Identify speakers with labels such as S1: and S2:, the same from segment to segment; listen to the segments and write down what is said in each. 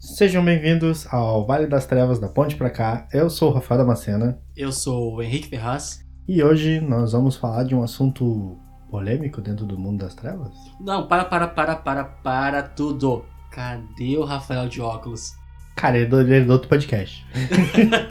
S1: Sejam bem-vindos ao Vale das Trevas da Ponte pra cá. Eu sou o Rafael Damascena
S2: Eu sou o Henrique Ferraz.
S1: e hoje nós vamos falar de um assunto polêmico dentro do mundo das trevas.
S2: Não, para, para, para, para, para tudo. Cadê o Rafael de óculos?
S1: Cara, ele é do, ele é do outro podcast.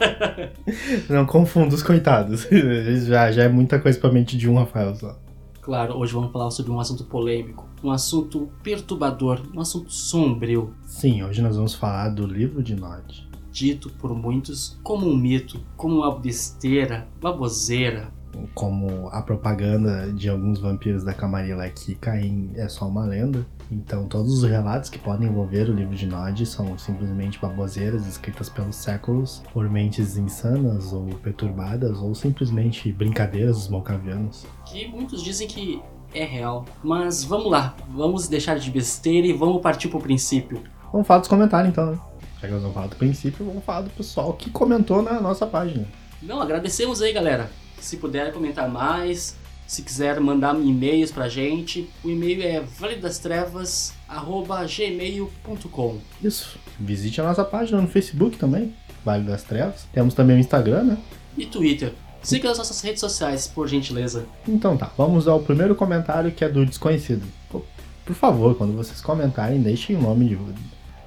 S1: Não confunda os coitados. já, já é muita coisa pra mente de um Rafael só.
S2: Claro, hoje vamos falar sobre um assunto polêmico, um assunto perturbador, um assunto sombrio,
S1: Sim, hoje nós vamos falar do livro de Nod.
S2: dito por muitos como um mito, como uma besteira, baboseira.
S1: Como a propaganda de alguns vampiros da Camarilla que Caim é só uma lenda. Então todos os relatos que podem envolver o livro de Nod são simplesmente baboseiras escritas pelos séculos por mentes insanas ou perturbadas ou simplesmente brincadeiras dos malcavianos.
S2: que muitos dizem que é real. Mas vamos lá, vamos deixar de besteira e vamos partir pro princípio.
S1: Vamos falar dos comentários então, né? Já que nós vamos falar do princípio, vamos falar do pessoal que comentou na nossa página.
S2: Não, agradecemos aí, galera. Se puder comentar mais, se quiser mandar e-mails pra gente, o e-mail é valedastrevas@gmail.com.
S1: Isso. Visite a nossa página no Facebook também, Vale das Trevas. Temos também o Instagram, né?
S2: E Twitter. Siga as nossas redes sociais, por gentileza.
S1: Então tá, vamos ao primeiro comentário que é do desconhecido. Por favor, quando vocês comentarem, deixem o nome de,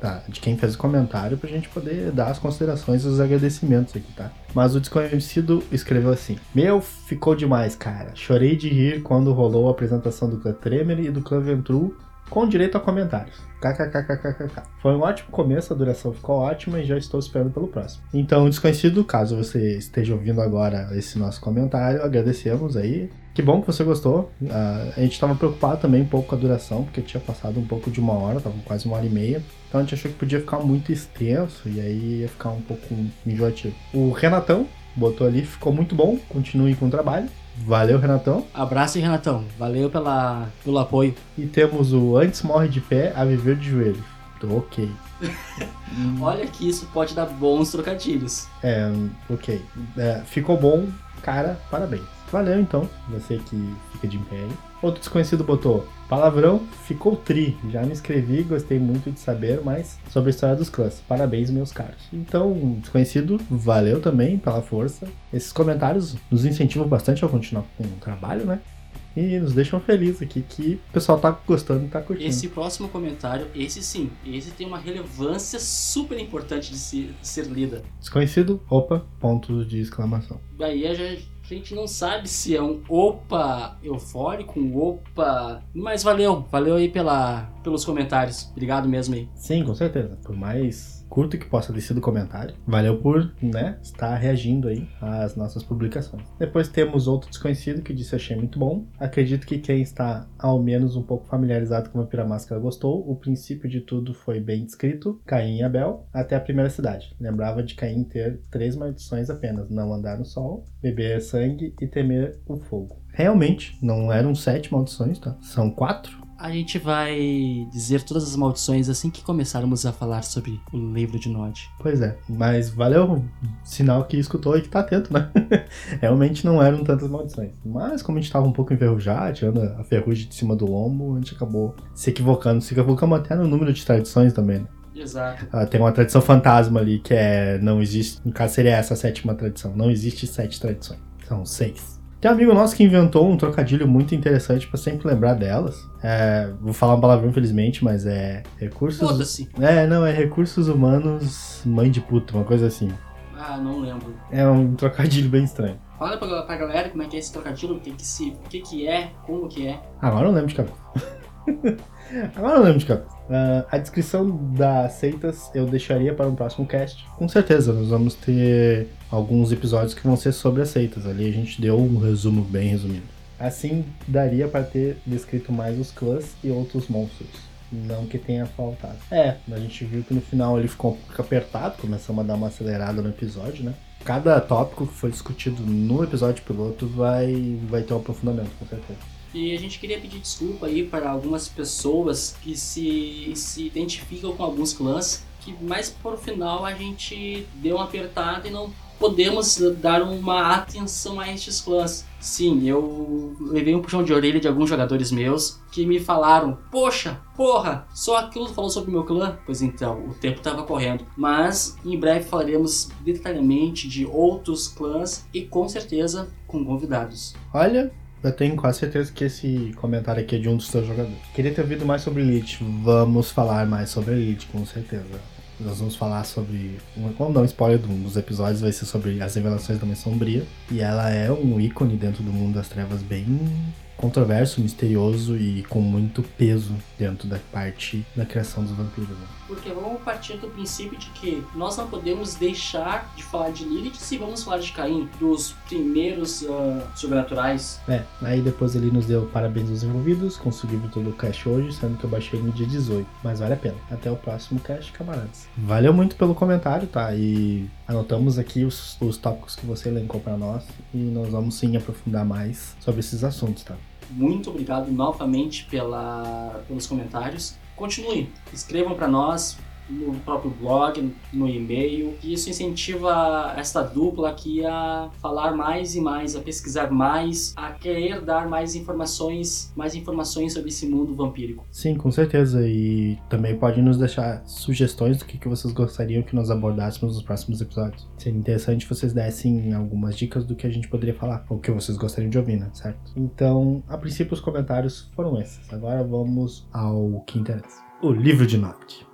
S1: tá, de quem fez o comentário pra gente poder dar as considerações e os agradecimentos aqui, tá? Mas o desconhecido escreveu assim: Meu, ficou demais, cara. Chorei de rir quando rolou a apresentação do Clã Tremer e do Clã Ventru com direito a comentários. KKKKKK. Foi um ótimo começo, a duração ficou ótima e já estou esperando pelo próximo. Então, desconhecido, caso você esteja ouvindo agora esse nosso comentário, agradecemos aí. Que bom que você gostou. Ah, a gente estava preocupado também um pouco com a duração, porque tinha passado um pouco de uma hora, tava quase uma hora e meia. Então a gente achou que podia ficar muito extenso e aí ia ficar um pouco enjoativo. O Renatão botou ali, ficou muito bom, continue com o trabalho. Valeu, Renatão.
S2: Abraço, Renatão. Valeu pela, pelo apoio.
S1: E temos o Antes Morre de Pé a Viver de Joelho. Tô ok.
S2: Olha que isso pode dar bons trocadilhos.
S1: É, ok. É, ficou bom, cara, parabéns. Valeu então, você que fica de império. Outro desconhecido botou palavrão, ficou tri. Já me inscrevi, gostei muito de saber mais sobre a história dos clãs. Parabéns, meus caros. Então, desconhecido, valeu também pela força. Esses comentários nos incentivam bastante a continuar com o trabalho, né? E nos deixam felizes aqui que o pessoal tá gostando e tá curtindo.
S2: Esse próximo comentário, esse sim, esse tem uma relevância super importante de se- de ser lida.
S1: Desconhecido, opa, ponto de exclamação.
S2: Daí a gente a gente não sabe se é um opa eufórico, um opa. Mas valeu, valeu aí pela, pelos comentários. Obrigado mesmo aí.
S1: Sim, com certeza. Por mais curto que possa ter sido o comentário, valeu por, né, estar reagindo aí às nossas publicações. Depois temos outro desconhecido que disse achei muito bom. Acredito que quem está ao menos um pouco familiarizado com Vampira Máscara gostou. O princípio de tudo foi bem descrito. Caim e Abel até a primeira cidade. Lembrava de Caim ter três maldições apenas: não andar no sol, beber sangue e temer o fogo. Realmente, não eram sete maldições, tá? São quatro.
S2: A gente vai dizer todas as maldições assim que começarmos a falar sobre o livro de Nod.
S1: Pois é, mas valeu, sinal que escutou e que tá atento, né? Realmente não eram tantas maldições. Mas como a gente tava um pouco enferrujado, tirando a ferrugem de cima do lombo, a gente acabou se equivocando. Se equivocamos até no número de tradições também, né?
S2: Exato.
S1: Ah, tem uma tradição fantasma ali que é. Não existe. No caso, seria essa a sétima tradição. Não existe sete tradições. São seis. Tem um amigo nosso que inventou um trocadilho muito interessante pra sempre lembrar delas. É, vou falar uma palavra infelizmente, mas é recursos.
S2: Foda-se.
S1: É, não, é recursos humanos mãe de puta, uma coisa assim.
S2: Ah, não lembro.
S1: É um trocadilho bem estranho.
S2: Fala pra, pra galera como é que é esse trocadilho, o que que, se, que que é, como que é.
S1: Agora eu não lembro de cabeça. Agora eu não lembro de cabeça. Ah, a descrição das seitas eu deixaria para um próximo cast. Com certeza, nós vamos ter alguns episódios que vão ser sobre as seitas. Ali a gente deu um resumo bem resumido. Assim, daria para ter descrito mais os clãs e outros monstros. Não que tenha faltado. É, a gente viu que no final ele ficou um pouco apertado, começamos a dar uma acelerada no episódio, né? Cada tópico que foi discutido no episódio piloto vai, vai ter um aprofundamento, com certeza.
S2: E a gente queria pedir desculpa aí para algumas pessoas que se, se identificam com alguns clãs que mais por final a gente deu uma apertada e não podemos dar uma atenção a estes clãs. Sim, eu levei um puxão de orelha de alguns jogadores meus que me falaram: Poxa, porra, só aquilo falou sobre meu clã? Pois então, o tempo estava correndo. Mas em breve falaremos detalhadamente de outros clãs e com certeza com convidados.
S1: Olha, eu tenho quase certeza que esse comentário aqui é de um dos seus jogadores. Queria ter ouvido mais sobre Elite. Vamos falar mais sobre Elite, com certeza. Nós vamos falar sobre. Vamos dar um spoiler de um dos episódios, vai ser sobre as revelações da Mãe Sombria. E ela é um ícone dentro do mundo das trevas bem controverso, misterioso e com muito peso dentro da parte da criação dos vampiros. Né?
S2: Porque vamos partir do princípio de que nós não podemos deixar de falar de Lilith se vamos falar de Caim, dos primeiros uh, sobrenaturais.
S1: É, aí depois ele nos deu parabéns aos envolvidos, conseguiu todo o cast hoje, sendo que eu baixei no dia 18. Mas vale a pena. Até o próximo cast, camaradas. Valeu muito pelo comentário, tá? E anotamos aqui os, os tópicos que você elencou para nós e nós vamos sim aprofundar mais sobre esses assuntos, tá?
S2: Muito obrigado novamente pela, pelos comentários. Continue, escrevam para nós, no próprio blog, no e-mail. E isso incentiva esta dupla aqui a falar mais e mais, a pesquisar mais, a querer dar mais informações, mais informações sobre esse mundo vampírico.
S1: Sim, com certeza. E também pode nos deixar sugestões do que, que vocês gostariam que nós abordássemos nos próximos episódios. Seria interessante vocês dessem algumas dicas do que a gente poderia falar, ou que vocês gostariam de ouvir, né? Certo? Então, a princípio, os comentários foram esses. Agora vamos ao que interessa. O livro de Noct.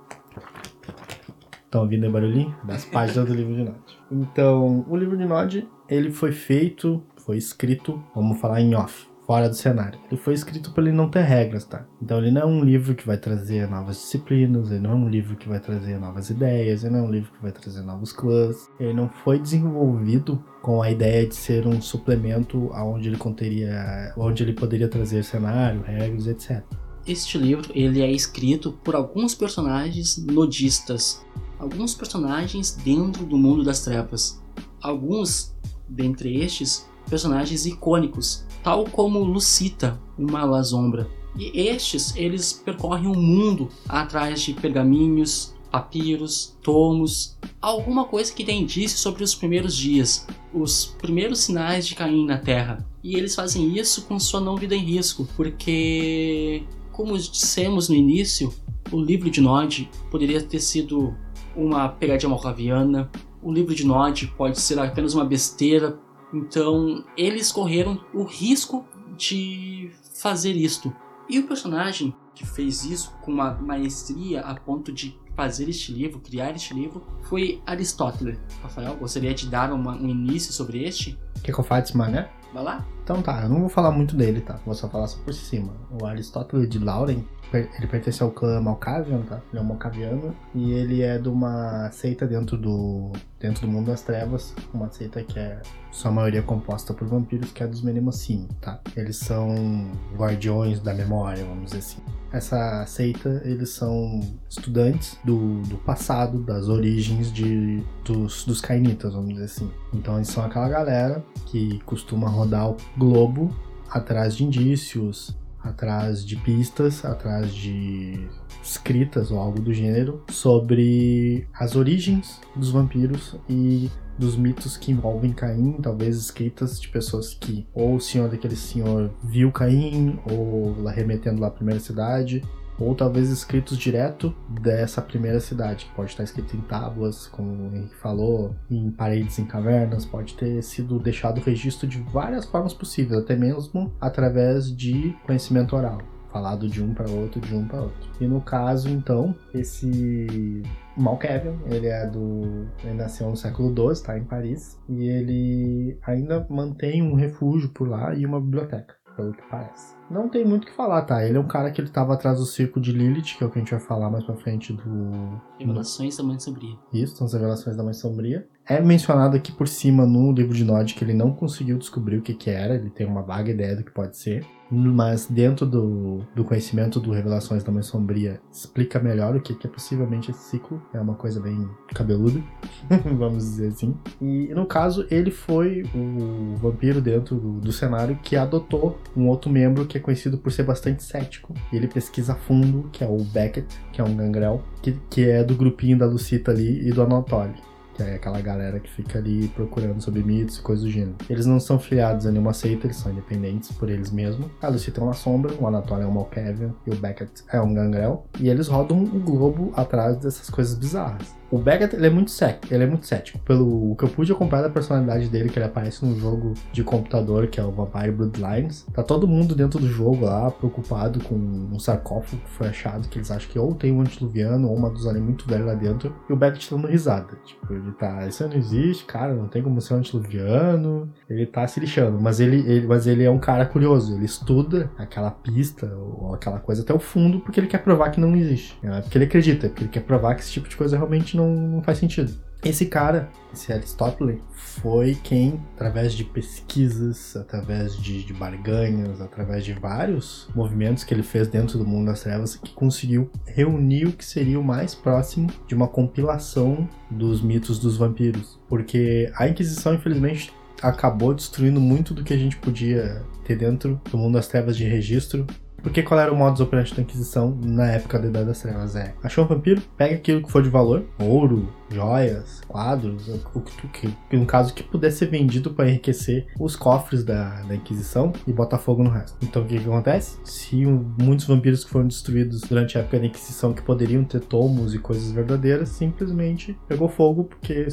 S1: Estão ouvindo o barulhinho? Das páginas do livro de Nod. Então, o livro de Nod, ele foi feito, foi escrito, vamos falar em off, fora do cenário. Ele foi escrito para ele não ter regras, tá? Então ele não é um livro que vai trazer novas disciplinas, ele não é um livro que vai trazer novas ideias, ele não é um livro que vai trazer novos clãs. Ele não foi desenvolvido com a ideia de ser um suplemento aonde ele conteria, onde ele poderia trazer cenário, regras, etc.
S2: Este livro ele é escrito por alguns personagens nodistas alguns personagens dentro do mundo das trevas. Alguns, dentre estes, personagens icônicos, tal como Lucita, uma Lazombra. E estes, eles percorrem o mundo atrás de pergaminhos, papiros, tomos, alguma coisa que dê indício sobre os primeiros dias, os primeiros sinais de Caim na Terra. E eles fazem isso com sua não vida em risco, porque, como dissemos no início, o livro de Nod poderia ter sido uma pegadinha malcaviana. O livro de Nod pode ser apenas uma besteira. Então, eles correram o risco de fazer isto. E o personagem que fez isso com uma maestria a ponto de fazer este livro, criar este livro, foi Aristóteles. Rafael, gostaria de dar uma, um início sobre este?
S1: Que eu faço, né?
S2: Vai lá?
S1: Então tá, eu não vou falar muito dele, tá? Vou só falar só por cima. O Aristóteles de Lauren, ele pertence ao clã Malkavian, tá? Ele é um Malkaviano e ele é de uma seita dentro do dentro do mundo das trevas, uma seita que é sua maioria composta por vampiros, que é dos Menemocine, tá? Eles são guardiões da memória, vamos dizer assim. Essa seita, eles são estudantes do, do passado, das origens de, dos, dos Kainitas, vamos dizer assim. Então eles são aquela galera que costuma rodar o globo atrás de indícios, atrás de pistas, atrás de escritas ou algo do gênero sobre as origens dos vampiros e dos mitos que envolvem Caim, talvez escritas de pessoas que ou o senhor daquele senhor viu Caim, ou remetendo lá à primeira cidade, ou talvez escritos direto dessa primeira cidade, pode estar escrito em tábuas, como o Henrique falou, em paredes em cavernas, pode ter sido deixado registro de várias formas possíveis, até mesmo através de conhecimento oral falado de um para outro, de um para outro. E no caso, então, esse Malkavian, ele é do. Ele nasceu no século XII, está em Paris, e ele ainda mantém um refúgio por lá e uma biblioteca, pelo que parece. Não tem muito o que falar, tá? Ele é um cara que ele tava atrás do circo de Lilith, que é o que a gente vai falar mais pra frente do.
S2: Revelações da Mãe Sombria.
S1: Isso, são as revelações da Mãe Sombria. É mencionado aqui por cima no livro de Nod que ele não conseguiu descobrir o que, que era, ele tem uma vaga ideia do que pode ser mas dentro do, do conhecimento do Revelações da Mãe Sombria explica melhor o que, que é possivelmente esse ciclo. É uma coisa bem cabeluda, vamos dizer assim. E no caso, ele foi o vampiro dentro do, do, cenário que adotou um outro membro que é conhecido por ser bastante cético. E ele pesquisa a fundo, que é o Beckett, que é um gangrel, que, que é do grupinho da Lucita ali e do Anatoly que é aquela galera que fica ali procurando sobre mitos e coisas do gênero. Eles não são filiados a nenhuma seita, eles são independentes por eles mesmos. A Lucita é uma sombra, o Anatoly é um Malkavian e o Beckett é um gangrel. E eles rodam o globo atrás dessas coisas bizarras. O Beckett, ele é muito cético, ele é muito cético. Pelo que eu pude acompanhar da personalidade dele, que ele aparece no jogo de computador, que é o Vampire Bloodlines, tá todo mundo dentro do jogo lá, preocupado com um sarcófago que foi achado, que eles acham que ou tem um antiluviano ou uma Duzane muito velha lá dentro, e o Beckett tá dando risada. Tipo, ele tá, isso não existe, cara, não tem como ser um antiluviano, ele tá se lixando, mas ele, ele, mas ele é um cara curioso, ele estuda aquela pista ou aquela coisa até o fundo, porque ele quer provar que não existe. É porque ele acredita, porque ele quer provar que esse tipo de coisa realmente não, não faz sentido. Esse cara, esse Aristóteles, foi quem, através de pesquisas, através de, de, barganhas, através de vários movimentos que ele fez dentro do mundo das trevas, que conseguiu reunir o que seria o mais próximo de uma compilação dos mitos dos vampiros. Porque a Inquisição, infelizmente, acabou destruindo muito do que a gente podia ter dentro do mundo das trevas de registro porque qual era o modus operandi da Inquisição na época da Idade das Trevas? É, achou um vampiro, pega aquilo que for de valor, ouro, joias, quadros, o que tu que, no caso que pudesse ser vendido para enriquecer os cofres da, da Inquisição e botar fogo no resto. Então o que, que acontece? Se muitos vampiros que foram destruídos durante a época da Inquisição que poderiam ter tomos e coisas verdadeiras, simplesmente pegou fogo porque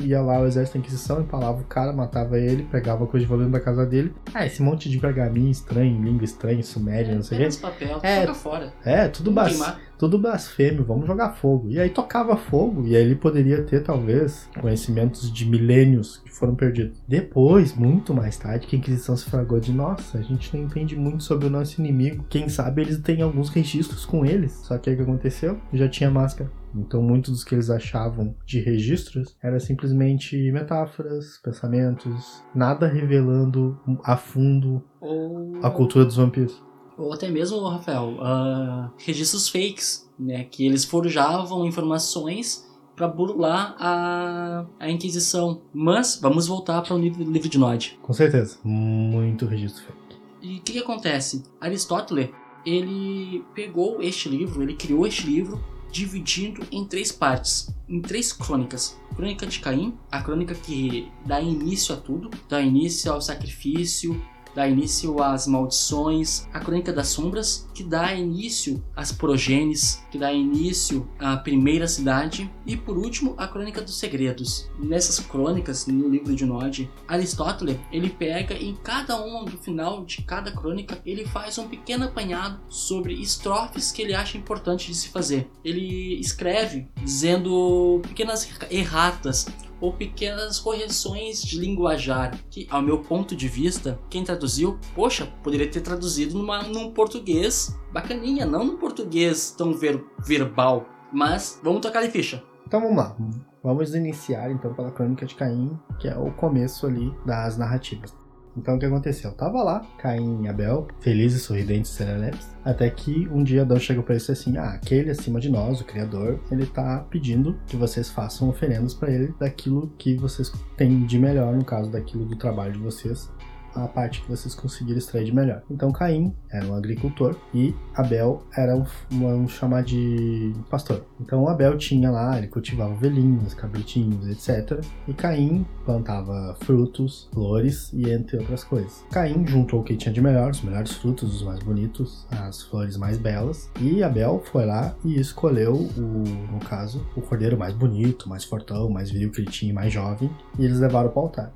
S1: ia lá o exército da Inquisição, empalava o cara, matava ele, pegava coisa de valor da casa dele. Ah, esse monte de pergaminho estranho, língua estranha, suméria, é, não sei o
S2: que. papel, é, fora.
S1: É, tudo, bas, tudo blasfêmio, vamos jogar fogo. E aí tocava fogo, e aí ele poderia ter, talvez, conhecimentos de milênios que foram perdidos. Depois, muito mais tarde, que a Inquisição se fragou de, nossa, a gente não entende muito sobre o nosso inimigo. Quem sabe eles têm alguns registros com eles. Só que o que aconteceu? Já tinha máscara. Então, muitos dos que eles achavam de registros era simplesmente metáforas, pensamentos, nada revelando a fundo a cultura dos vampiros.
S2: Ou até mesmo, Rafael, uh, registros fakes, né? Que eles forjavam informações para burlar a, a Inquisição. Mas vamos voltar para o livro, de Nod.
S1: Com certeza, muito registro fake.
S2: E o que, que acontece? Aristóteles ele pegou este livro, ele criou este livro dividindo em três partes, em três crônicas. Crônica de Caim, a crônica que dá início a tudo, dá início ao sacrifício, dá início às maldições, a Crônica das Sombras, que dá início às progênies, que dá início à primeira cidade, e por último a Crônica dos Segredos. Nessas crônicas, no livro de Nod, Aristóteles ele pega em cada uma do final de cada crônica, ele faz um pequeno apanhado sobre estrofes que ele acha importante de se fazer. Ele escreve dizendo pequenas erratas ou pequenas correções de linguajar que, ao meu ponto de vista, quem traduziu, poxa, poderia ter traduzido numa, num português bacaninha, não num português tão ver, verbal. Mas vamos tocar de ficha.
S1: Então vamos lá. Vamos iniciar então pela Crônica de Caim, que é o começo ali das narrativas. Então o que aconteceu? Eu tava lá, Caim e Abel, felizes, sorridentes, serelepes, até que um dia Adão chegou para eles assim: Ah, aquele acima de nós, o Criador, ele tá pedindo que vocês façam oferendas para ele daquilo que vocês têm de melhor, no caso daquilo do trabalho de vocês, a parte que vocês conseguiram extrair de melhor. Então Caim era um agricultor e Abel era um, um chamar de pastor. Então Abel tinha lá, ele cultivava ovelhinhas, cabritinhos, etc. E Caim plantava frutos, flores e entre outras coisas. Caim juntou o que tinha de melhor, os melhores frutos, os mais bonitos, as flores mais belas. E Abel foi lá e escolheu o, no caso, o cordeiro mais bonito, mais fortão, mais viril que ele tinha, mais jovem. E eles levaram para o altar.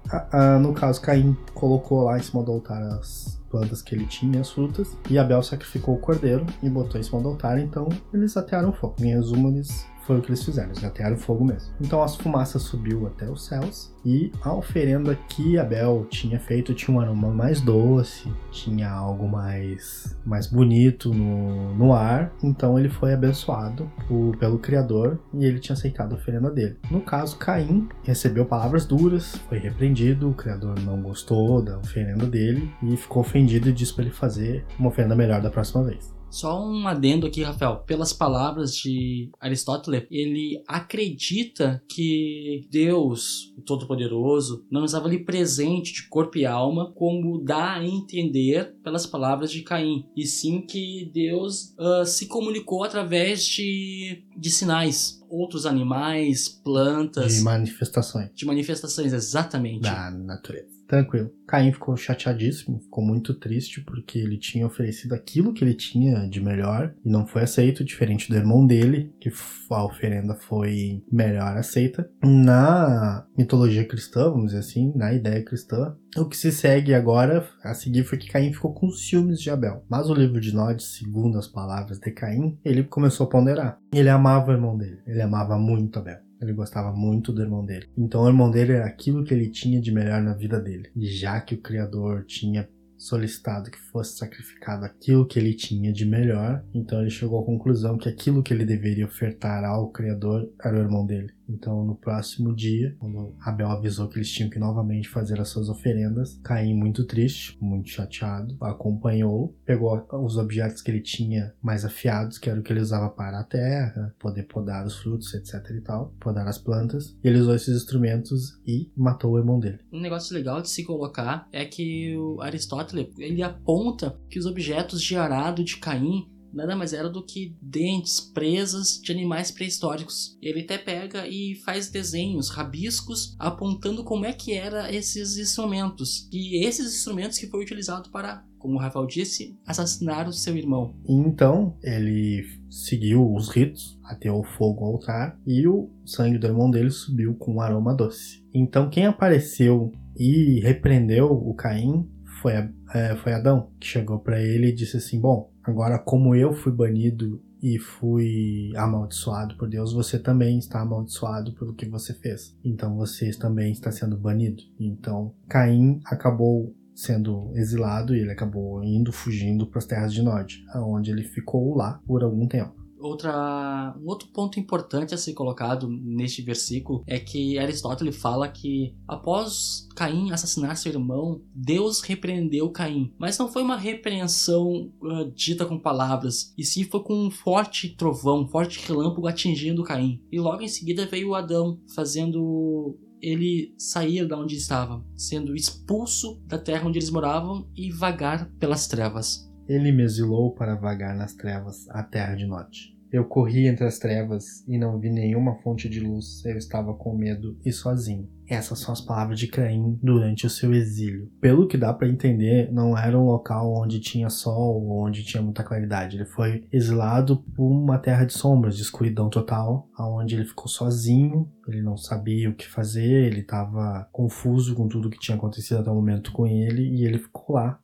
S1: no caso, Caim colocou lá em cima do altar as plantas que ele tinha, as frutas, e Abel sacrificou o cordeiro e botou em cima do altar, então eles atearam fogo. Em resumo, eles foi o que eles fizeram, eles atearam fogo mesmo. Então as fumaças subiu até os céus e a oferenda que Abel tinha feito tinha um aroma mais doce, tinha algo mais, mais bonito no, no ar, então ele foi abençoado por, pelo Criador e ele tinha aceitado a oferenda dele. No caso, Caim recebeu palavras duras, foi repreendido, o Criador não gostou da oferenda dele e ficou ofendido e disse para ele fazer uma oferenda melhor da próxima vez.
S2: Só um adendo aqui, Rafael. Pelas palavras de Aristóteles, ele acredita que Deus, o Todo-Poderoso, não estava ali presente de corpo e alma, como dá a entender pelas palavras de Caim, e sim que Deus uh, se comunicou através de, de sinais. Outros animais, plantas.
S1: De manifestações.
S2: De manifestações, exatamente.
S1: Da natureza. Tranquilo. Caim ficou chateadíssimo, ficou muito triste porque ele tinha oferecido aquilo que ele tinha de melhor e não foi aceito, diferente do irmão dele, que a oferenda foi melhor aceita. Na mitologia cristã, vamos dizer assim, na ideia cristã, o que se segue agora, a seguir, foi que Caim ficou com ciúmes de Abel. Mas o livro de Nod, segundo as palavras de Caim, ele começou a ponderar. Ele amava o irmão dele, ele amava muito Abel. Ele gostava muito do irmão dele. Então o irmão dele era aquilo que ele tinha de melhor na vida dele. E já que o Criador tinha solicitado que fosse sacrificado aquilo que ele tinha de melhor, então ele chegou à conclusão que aquilo que ele deveria ofertar ao Criador era o irmão dele. Então, no próximo dia, quando Abel avisou que eles tinham que novamente fazer as suas oferendas, Caim, muito triste, muito chateado, acompanhou, pegou os objetos que ele tinha mais afiados, que era o que ele usava para a terra, poder podar os frutos, etc e tal, podar as plantas, e ele usou esses instrumentos e matou o irmão dele.
S2: Um negócio legal de se colocar é que o Aristóteles, ele aponta que os objetos de arado de Caim nada mais era do que dentes, presas de animais pré-históricos. Ele até pega e faz desenhos, rabiscos, apontando como é que eram esses instrumentos. E esses instrumentos que foi utilizado para, como o Rafael disse, assassinar o seu irmão.
S1: Então, ele seguiu os ritos, até o fogo ao altar, e o sangue do irmão dele subiu com um aroma doce. Então, quem apareceu e repreendeu o Caim foi, é, foi Adão, que chegou para ele e disse assim: Bom, Agora, como eu fui banido e fui amaldiçoado por Deus, você também está amaldiçoado pelo que você fez. Então você também está sendo banido. Então Caim acabou sendo exilado e ele acabou indo fugindo para as terras de Nod, onde ele ficou lá por algum tempo
S2: outra, um outro ponto importante a ser colocado neste versículo é que Aristóteles fala que após Caim assassinar seu irmão, Deus repreendeu Caim. Mas não foi uma repreensão uh, dita com palavras, e sim foi com um forte trovão, um forte relâmpago atingindo Caim. E logo em seguida veio Adão, fazendo ele sair da onde estava, sendo expulso da terra onde eles moravam e vagar pelas trevas.
S1: Ele me exilou para vagar nas trevas, a terra de Note. Eu corri entre as trevas e não vi nenhuma fonte de luz. Eu estava com medo e sozinho. Essas são as palavras de Caim durante o seu exílio. Pelo que dá para entender, não era um local onde tinha sol ou onde tinha muita claridade. Ele foi exilado por uma terra de sombras, de escuridão total, aonde ele ficou sozinho. Ele não sabia o que fazer, ele estava confuso com tudo que tinha acontecido até o momento com ele e ele ficou lá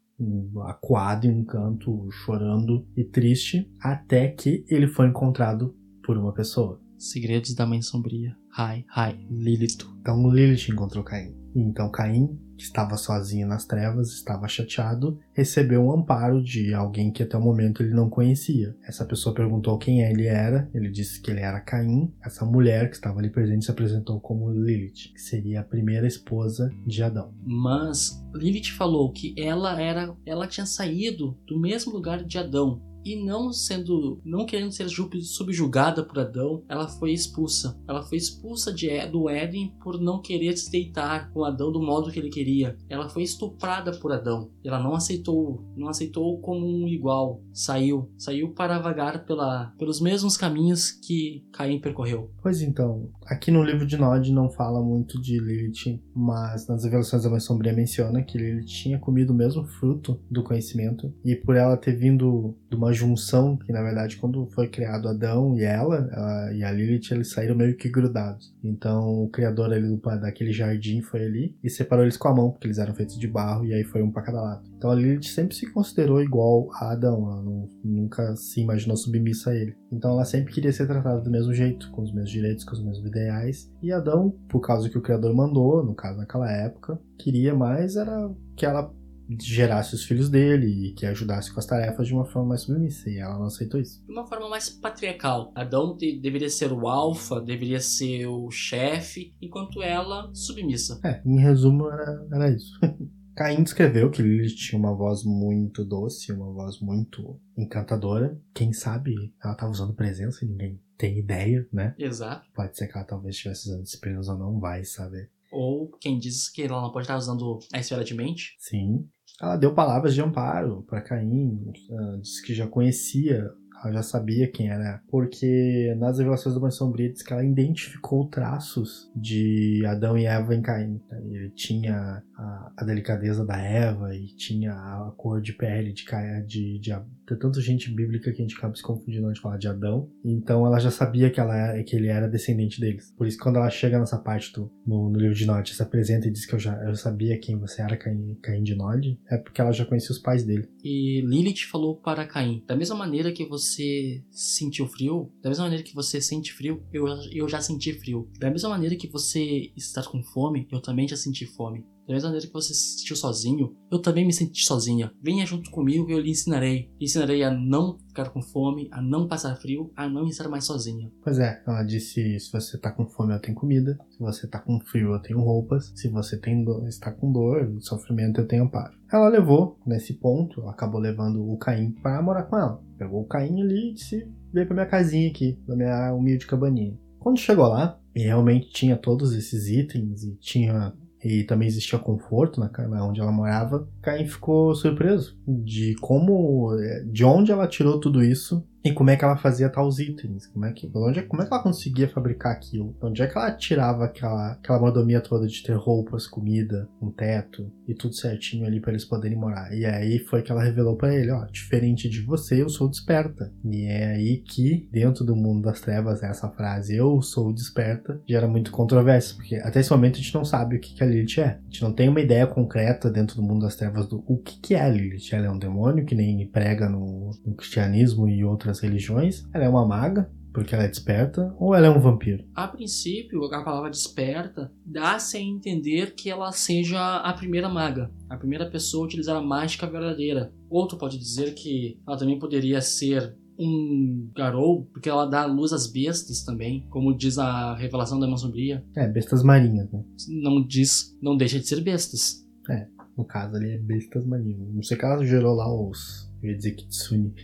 S1: acuado em um canto, chorando e triste, até que ele foi encontrado por uma pessoa.
S2: Segredos da Mãe Sombria. Hi, hi, Lilith.
S1: Então Lilith encontrou Caim. Então Caim, que estava sozinho nas trevas, estava chateado, recebeu um amparo de alguém que até o momento ele não conhecia. Essa pessoa perguntou quem ele era, ele disse que ele era Caim. Essa mulher que estava ali presente se apresentou como Lilith, que seria a primeira esposa de Adão.
S2: Mas Lilith falou que ela era, ela tinha saído do mesmo lugar de Adão, e não sendo, não querendo ser subjugada por Adão, ela foi expulsa. Ela foi expulsa de, do Éden por não querer se deitar com Adão do modo que ele queria. Ela foi estuprada por Adão. Ela não aceitou, não aceitou como um igual. Saiu, saiu para vagar pela, pelos mesmos caminhos que Caim percorreu.
S1: Pois então, aqui no livro de Nod não fala muito de Lilith, mas nas revelações da Mãe Sombria menciona que Lilith tinha comido o mesmo fruto do conhecimento e por ela ter vindo de uma junção, que na verdade quando foi criado Adão e ela, ela e a Lilith, eles saíram meio que grudados. Então o criador ali daquele jardim foi ali e separou eles com a mão, porque eles eram feitos de barro e aí foi um para cada lado. Então a Lilith sempre se considerou igual a Adão, ela não, nunca se imaginou submissa a ele. Então ela sempre queria ser tratada do mesmo jeito, com os mesmos direitos, com os mesmos ideais. E Adão, por causa que o criador mandou, no caso naquela época, queria mais era que ela gerasse os filhos dele e que ajudasse com as tarefas de uma forma mais submissa, e ela não aceitou isso.
S2: De uma forma mais patriarcal. Adão de, deveria ser o alfa, deveria ser o chefe, enquanto ela submissa.
S1: É, em resumo era, era isso. Caim descreveu que Lilith tinha uma voz muito doce, uma voz muito encantadora. Quem sabe ela estava usando presença e ninguém tem ideia, né?
S2: Exato.
S1: Pode ser que ela talvez estivesse usando disciplinas ou não, vai saber.
S2: Ou quem diz que ela não pode estar usando a esfera de mente.
S1: Sim. Ela deu palavras de amparo para Caim, disse que já conhecia já sabia quem era, porque nas revelações do Banho Sombrio diz que ela identificou traços de Adão e Eva em Caim. Ele tinha a, a delicadeza da Eva e tinha a cor de pele de de, de, tem tanta gente bíblica que a gente acaba se confundindo de falar de Adão. Então ela já sabia que, ela, é, que ele era descendente deles. Por isso, quando ela chega nessa parte do, no, no livro de Nod, se apresenta e diz que eu já eu sabia quem você era, Caim, Caim de Nod, é porque ela já conhecia os pais dele.
S2: E Lilith falou para Caim: da mesma maneira que você sentiu frio, da mesma maneira que você sente frio, eu, eu já senti frio. Da mesma maneira que você está com fome, eu também já senti fome. Da mesma maneira que você se sentiu sozinho, eu também me senti sozinha. Venha junto comigo e eu lhe ensinarei. Lhe ensinarei a não ficar com fome, a não passar frio, a não estar mais sozinha.
S1: Pois é, ela disse: se você tá com fome, eu tenho comida. Se você tá com frio, eu tenho roupas. Se você tem dor, está com dor, sofrimento, eu tenho amparo. Ela levou, nesse ponto, acabou levando o Caim para morar com ela. Pegou o Caim ali e disse: veio pra minha casinha aqui, na minha humilde cabaninha. Quando chegou lá, e realmente tinha todos esses itens e tinha e também existia conforto na, na onde ela morava, Caim ficou surpreso de como, de onde ela tirou tudo isso e como é que ela fazia tais itens? Como é que, onde, como é que ela conseguia fabricar aquilo? Onde é que ela tirava aquela, aquela mordomia toda de ter roupas, comida, um teto e tudo certinho ali para eles poderem morar? E aí foi que ela revelou para ele, ó, diferente de você, eu sou desperta. E é aí que, dentro do mundo das trevas, essa frase, eu sou desperta, gera muito controvérsia, porque até esse momento a gente não sabe o que, que a Lilith é. A gente não tem uma ideia concreta dentro do mundo das trevas do o que, que é a Lilith. Ela é um demônio que nem prega no, no cristianismo e outras outras religiões. Ela é uma maga, porque ela é desperta, ou ela é um vampiro?
S2: A princípio, a palavra desperta dá-se a entender que ela seja a primeira maga, a primeira pessoa a utilizar a mágica verdadeira. Outro pode dizer que ela também poderia ser um garou, porque ela dá luz às bestas também, como diz a revelação da Irmã Sombria.
S1: É, bestas marinhas, né?
S2: Não diz, não deixa de ser bestas.
S1: É, no caso ali é bestas marinhas. Não sei que ela gerou lá os eu ia dizer Kitsune.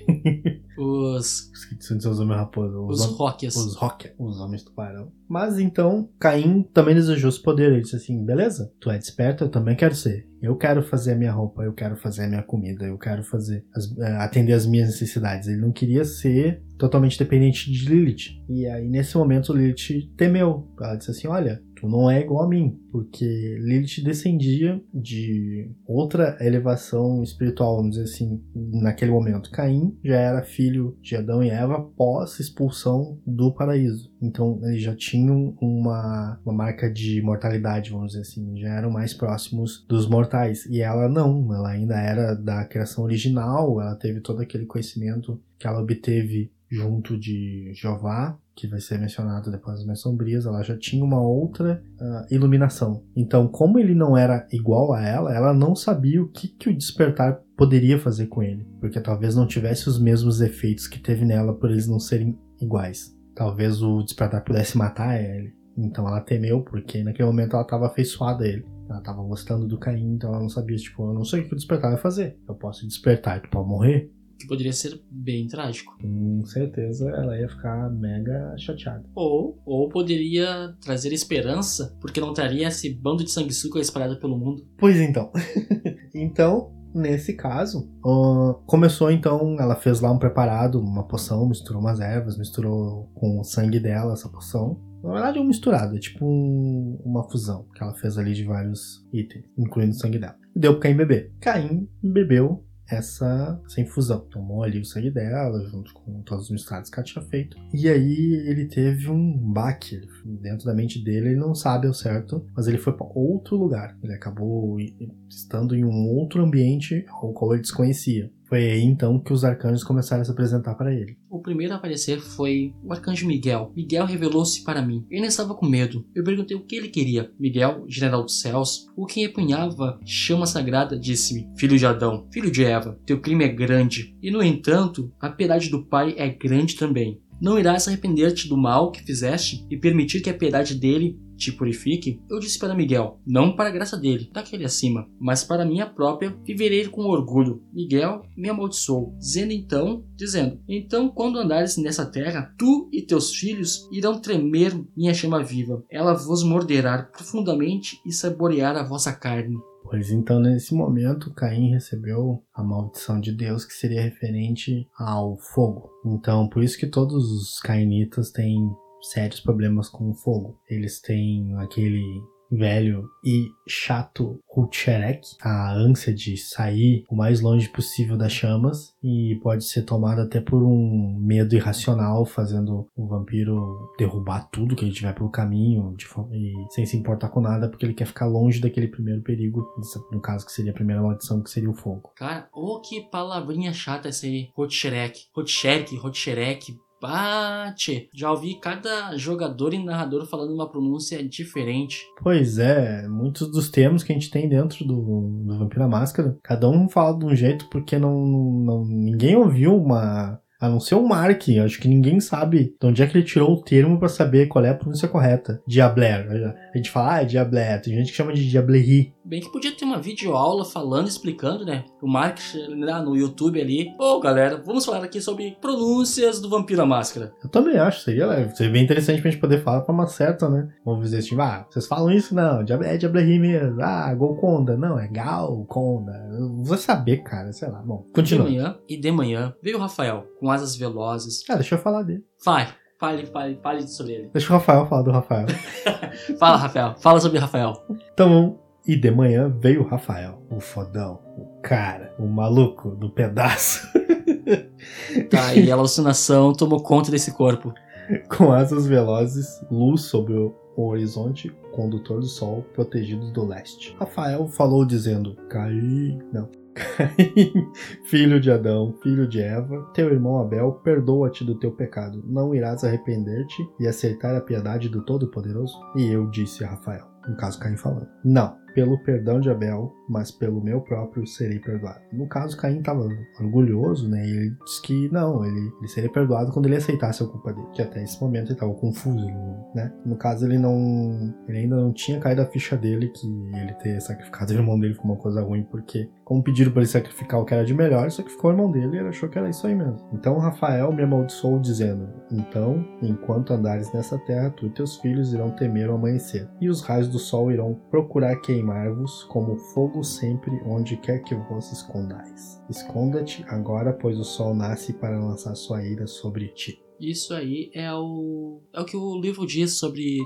S2: Os.
S1: Os Kitsune são os homens raposa.
S2: Os, os Rockers.
S1: Os Rockers. Os homens tubarão. Mas então, Caim também desejou esse poder. Ele disse assim: beleza, tu é desperto, eu também quero ser. Eu quero fazer a minha roupa, eu quero fazer a minha comida, eu quero fazer as, eh, atender as minhas necessidades. Ele não queria ser totalmente dependente de Lilith. E aí, nesse momento, Lilith temeu. Ela disse assim: olha, tu não é igual a mim, porque Lilith descendia de outra elevação espiritual, vamos dizer assim, naquele momento. Caim já era filho de Adão e Eva pós expulsão do paraíso. Então eles já tinham uma, uma marca de mortalidade, vamos dizer assim, já eram mais próximos dos mortais. E ela não, ela ainda era da criação original, ela teve todo aquele conhecimento que ela obteve junto de Jeová, que vai ser mencionado depois das mais sombrias, ela já tinha uma outra uh, iluminação. Então, como ele não era igual a ela, ela não sabia o que, que o despertar poderia fazer com ele, porque talvez não tivesse os mesmos efeitos que teve nela por eles não serem iguais. Talvez o despertar pudesse matar ele. Então ela temeu, porque naquele momento ela estava afeiçoada a ele. Ela estava gostando do Caim, então ela não sabia, tipo, eu não sei o que o despertar vai fazer. Eu posso despertar, tu pode morrer?
S2: Que poderia ser bem trágico.
S1: Com certeza ela ia ficar mega chateada.
S2: Ou, ou poderia trazer esperança, porque não traria esse bando de sanguessuga espalhado pelo mundo.
S1: Pois então. então, nesse caso, uh, começou então, ela fez lá um preparado, uma poção, misturou umas ervas, misturou com o sangue dela essa poção. Na verdade é um misturado, é tipo um, uma fusão que ela fez ali de vários itens, incluindo o sangue dela. E deu pro Caim beber. Caim bebeu essa, essa infusão. Tomou ali o sangue dela, junto com todos os misturados que ela tinha feito. E aí ele teve um baque. Dentro da mente dele, ele não sabe ao certo, mas ele foi para outro lugar. Ele acabou estando em um outro ambiente ao qual ele desconhecia. Foi aí então que os arcanjos começaram a se apresentar para ele.
S2: O primeiro a aparecer foi o arcanjo Miguel. Miguel revelou-se para mim. Ele estava com medo. Eu perguntei o que ele queria. Miguel, general dos céus, o que empunhava chama sagrada, disse-me: Filho de Adão, filho de Eva, teu crime é grande. E no entanto, a piedade do Pai é grande também. Não irás arrepender-te do mal que fizeste e permitir que a piedade dele te purifique, eu disse para Miguel, não para a graça dele, daquele acima, mas para minha própria, viverei com orgulho. Miguel me amaldiçoou, dizendo então, dizendo, então quando andares nessa terra, tu e teus filhos irão tremer minha chama viva, ela vos morderá profundamente e saborear a vossa carne.
S1: Pois então, nesse momento, Caim recebeu a maldição de Deus, que seria referente ao fogo. Então, por isso que todos os cainitas têm sérios problemas com o fogo. Eles têm aquele velho e chato Hutcherek, a ânsia de sair o mais longe possível das chamas e pode ser tomada até por um medo irracional, fazendo o vampiro derrubar tudo que ele tiver pelo caminho e sem se importar com nada, porque ele quer ficar longe daquele primeiro perigo, no caso que seria a primeira maldição, que seria o fogo.
S2: Cara, ô oh, que palavrinha chata essa aí, Hutcherek, Hutcherek, Hutcherek, Bate! Já ouvi cada jogador e narrador falando uma pronúncia diferente.
S1: Pois é, muitos dos termos que a gente tem dentro do, do Vampira Máscara, cada um fala de um jeito porque não, não ninguém ouviu uma a não ser o Mark, acho que ninguém sabe de onde é que ele tirou o termo para saber qual é a pronúncia correta. Diabler. A gente fala, ah, é Diabler. Tem gente que chama de Diablerie.
S2: Bem que podia ter uma videoaula falando, explicando, né? O Mark lá no YouTube ali. Ô, oh, galera, vamos falar aqui sobre pronúncias do Vampiro à Máscara.
S1: Eu também acho, seria, seria bem interessante pra gente poder falar pra uma certa, né? Vamos dizer assim, ah, vocês falam isso? Não, é Diablerie mesmo. Ah, Golconda. Não, é Galconda. Vou saber, cara, sei lá. Bom, continua.
S2: De manhã e de manhã veio o Rafael com asas velozes.
S1: Ah, deixa eu falar dele.
S2: Vai. Fale, fale, fale sobre ele.
S1: Deixa o Rafael falar do Rafael.
S2: fala, Rafael. Fala sobre o Rafael.
S1: Então, e de manhã veio o Rafael, o fodão, o cara, o maluco do pedaço.
S2: tá, e a alucinação tomou conta desse corpo.
S1: Com asas velozes, luz sobre o horizonte, condutor do sol, protegido do leste. Rafael falou dizendo: Caí. Não. filho de Adão, filho de Eva, teu irmão Abel, perdoa-te do teu pecado. Não irás arrepender-te e aceitar a piedade do Todo-Poderoso? E eu disse a Rafael, no caso Caim falando, não, pelo perdão de Abel, mas pelo meu próprio serei perdoado. No caso, Caim estava orgulhoso, né? E ele disse que não, ele, ele seria perdoado quando ele aceitasse a culpa dele. Que até esse momento ele estava confuso, né? No caso, ele não. Ele ainda não tinha caído a ficha dele que ele ter sacrificado o irmão dele foi uma coisa ruim, porque, como pediram para ele sacrificar o que era de melhor, ele sacrificou o irmão dele e ele achou que era isso aí mesmo. Então Rafael me amaldiçoou, dizendo: Então, enquanto andares nessa terra, tu e teus filhos irão temer o amanhecer, e os raios do sol irão procurar queimar-vos como fogo sempre onde quer que vos escondais. Esconda-te agora, pois o sol nasce para lançar sua ira sobre ti.
S2: Isso aí é o, é o que o livro diz sobre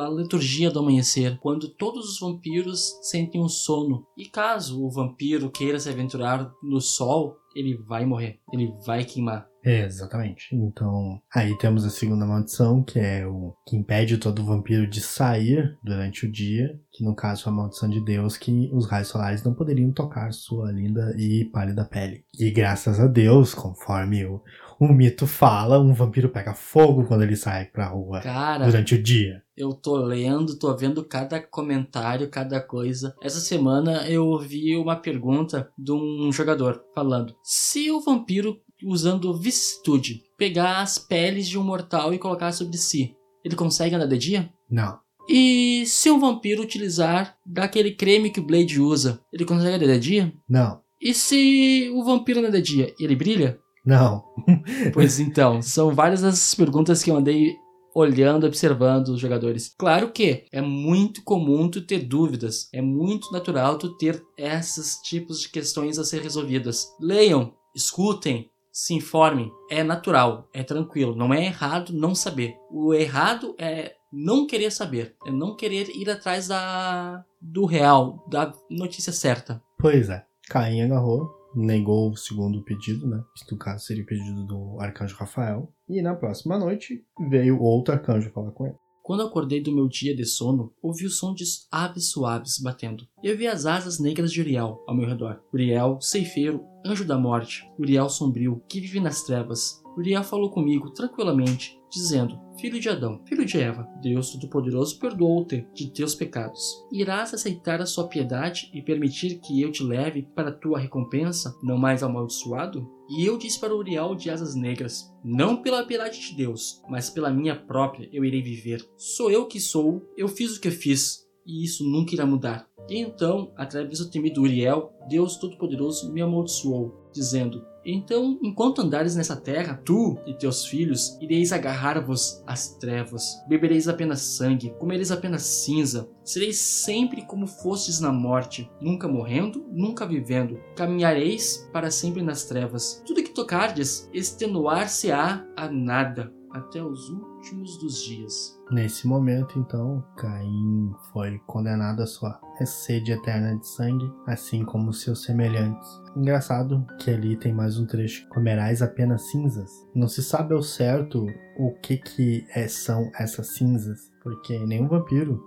S2: a liturgia do amanhecer, quando todos os vampiros sentem um sono. E caso o vampiro queira se aventurar no sol, ele vai morrer, ele vai queimar.
S1: É, exatamente. Então, aí temos a segunda maldição, que é o que impede todo vampiro de sair durante o dia, que no caso é a maldição de Deus, que os raios solares não poderiam tocar sua linda e pálida pele. E graças a Deus, conforme o, o mito fala, um vampiro pega fogo quando ele sai pra rua Cara, durante o dia.
S2: Eu tô lendo, tô vendo cada comentário, cada coisa. Essa semana eu ouvi uma pergunta de um jogador falando: se o vampiro usando vicissitude, pegar as peles de um mortal e colocar sobre si. Ele consegue andar de dia?
S1: Não.
S2: E se um vampiro utilizar daquele creme que o Blade usa, ele consegue andar de dia?
S1: Não.
S2: E se o vampiro anda de dia, ele brilha?
S1: Não.
S2: pois então, são várias as perguntas que eu andei olhando, observando os jogadores. Claro que é muito comum tu ter dúvidas, é muito natural tu ter esses tipos de questões a ser resolvidas. Leiam, escutem, se informem. É natural, é tranquilo. Não é errado não saber. O errado é não querer saber, é não querer ir atrás da do real, da notícia certa.
S1: Pois é. Caim agarrou, negou o segundo pedido, né? Que no caso seria o pedido do arcanjo Rafael. E na próxima noite veio outro arcanjo falar com ele.
S2: Quando acordei do meu dia de sono, ouvi o som de aves suaves batendo. Eu vi as asas negras de Uriel ao meu redor. Uriel, ceifeiro, anjo da morte. Uriel sombrio, que vive nas trevas. Uriel falou comigo tranquilamente, dizendo: Filho de Adão, filho de Eva, Deus Todo-Poderoso perdoou-te de teus pecados. Irás aceitar a sua piedade e permitir que eu te leve para a tua recompensa, não mais amaldiçoado? E eu disse para Uriel de Asas Negras: Não pela piedade de Deus, mas pela minha própria eu irei viver. Sou eu que sou, eu fiz o que fiz, e isso nunca irá mudar. E então, através do temido Uriel, Deus Todo-Poderoso me amaldiçoou, dizendo: então, enquanto andares nessa terra, tu e teus filhos ireis agarrar-vos às trevas, bebereis apenas sangue, comereis apenas cinza, sereis sempre como fostes na morte, nunca morrendo, nunca vivendo, caminhareis para sempre nas trevas. Tudo que tocardes extenuar-se-á a nada, até os últimos dos dias.
S1: Nesse momento, então, Caim foi condenado à sua sede eterna de sangue, assim como seus semelhantes. Engraçado que ali tem mais um trecho: comerás apenas cinzas. Não se sabe ao certo o que que é, são essas cinzas, porque nenhum vampiro,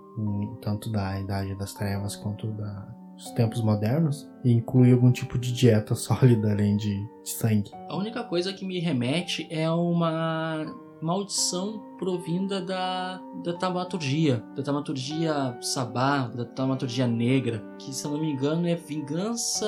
S1: tanto da Idade das Trevas quanto da dos tempos modernos inclui algum tipo de dieta sólida além de, de sangue.
S2: A única coisa que me remete é uma maldição provinda da, da taumaturgia, da taumaturgia sabá, da taumaturgia negra, que se eu não me engano é vingança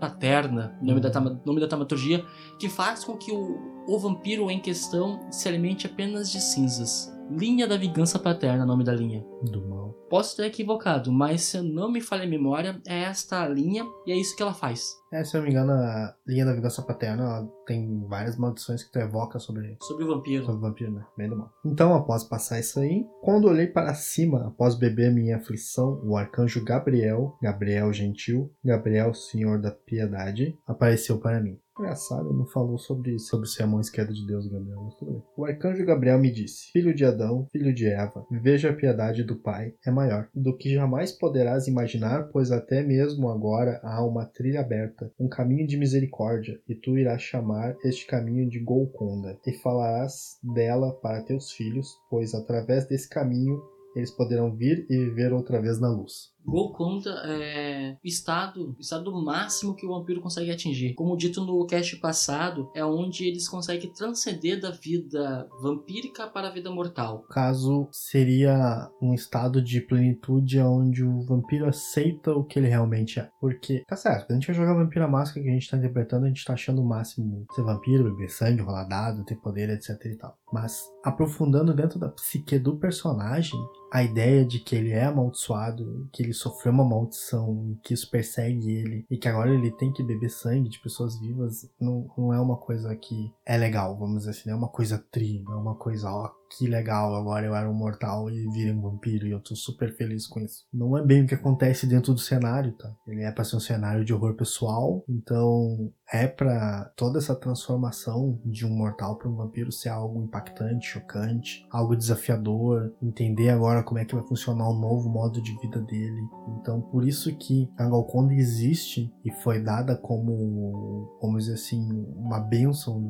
S2: paterna, nome da, nome da taumaturgia, que faz com que o, o vampiro em questão se alimente apenas de cinzas. Linha da Vingança Paterna, nome da linha.
S1: Do mal.
S2: Posso estar equivocado, mas se eu não me falha a memória, é esta linha e é isso que ela faz.
S1: É, se eu não me engano, a linha da Vingança Paterna ela tem várias maldições que tu evoca sobre...
S2: Sobre o vampiro.
S1: Sobre o vampiro, né? Bem do mal. Então, após passar isso aí, quando olhei para cima, após beber minha aflição, o arcanjo Gabriel, Gabriel gentil, Gabriel senhor da piedade, apareceu para mim. Engraçado, não falou sobre, sobre ser a mão esquerda de Deus, Gabriel, mas tudo bem. O arcanjo Gabriel me disse: Filho de Adão, filho de Eva, veja a piedade do Pai é maior do que jamais poderás imaginar, pois até mesmo agora há uma trilha aberta, um caminho de misericórdia, e tu irás chamar este caminho de Golconda, e falarás dela para teus filhos, pois através desse caminho eles poderão vir e viver outra vez na luz.
S2: Golconda é estado, estado máximo que o vampiro consegue atingir. Como dito no cast passado, é onde eles conseguem transcender da vida vampírica para a vida mortal.
S1: Caso seria um estado de plenitude onde o vampiro aceita o que ele realmente é. Porque, tá certo, a gente vai jogar Vampira Máscara que a gente tá interpretando, a gente tá achando o máximo ser vampiro, beber sangue, rolar dado, ter poder, etc e tal. Mas aprofundando dentro da psique do personagem, a ideia de que ele é amaldiçoado, que ele sofreu uma maldição e que isso persegue ele e que agora ele tem que beber sangue de pessoas vivas não, não é uma coisa que é legal, vamos dizer assim, não é uma coisa tri, não é uma coisa, ó, que legal, agora eu era um mortal e virei um vampiro e eu tô super feliz com isso. Não é bem o que acontece dentro do cenário, tá? Ele é pra ser um cenário de horror pessoal, então é para toda essa transformação de um mortal para um vampiro ser algo impactante, chocante, algo desafiador, entender agora como é que vai funcionar o novo modo de vida dele. Então, por isso que a Galconda existe e foi dada como, vamos dizer assim, uma bênção,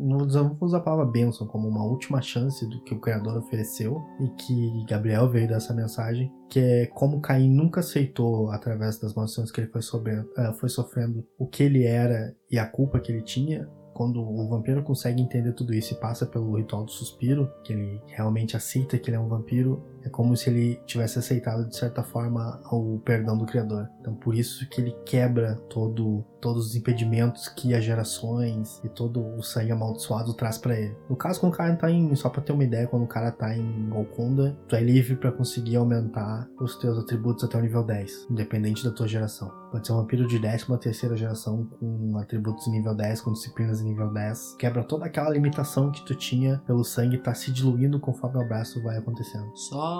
S1: não vamos usar a palavra bênção, como uma última chance do que o Criador ofereceu e que Gabriel veio dessa mensagem que é como Caim nunca aceitou, através das maldições que ele foi, uh, foi sofrendo, o que ele era e a culpa que ele tinha, quando o vampiro consegue entender tudo isso e passa pelo ritual do suspiro, que ele realmente aceita que ele é um vampiro, é como se ele tivesse aceitado de certa forma o perdão do criador. Então por isso que ele quebra todo todos os impedimentos que as gerações e todo o sangue amaldiçoado traz para ele. No caso quando o cara tá em, só para ter uma ideia, quando o cara tá em Golconda, tu é livre para conseguir aumentar os teus atributos até o nível 10, independente da tua geração. Pode ser um vampiro de 13 terceira geração com atributos nível 10, com disciplinas nível 10. Quebra toda aquela limitação que tu tinha pelo sangue tá se diluindo conforme o abraço vai acontecendo.
S2: Só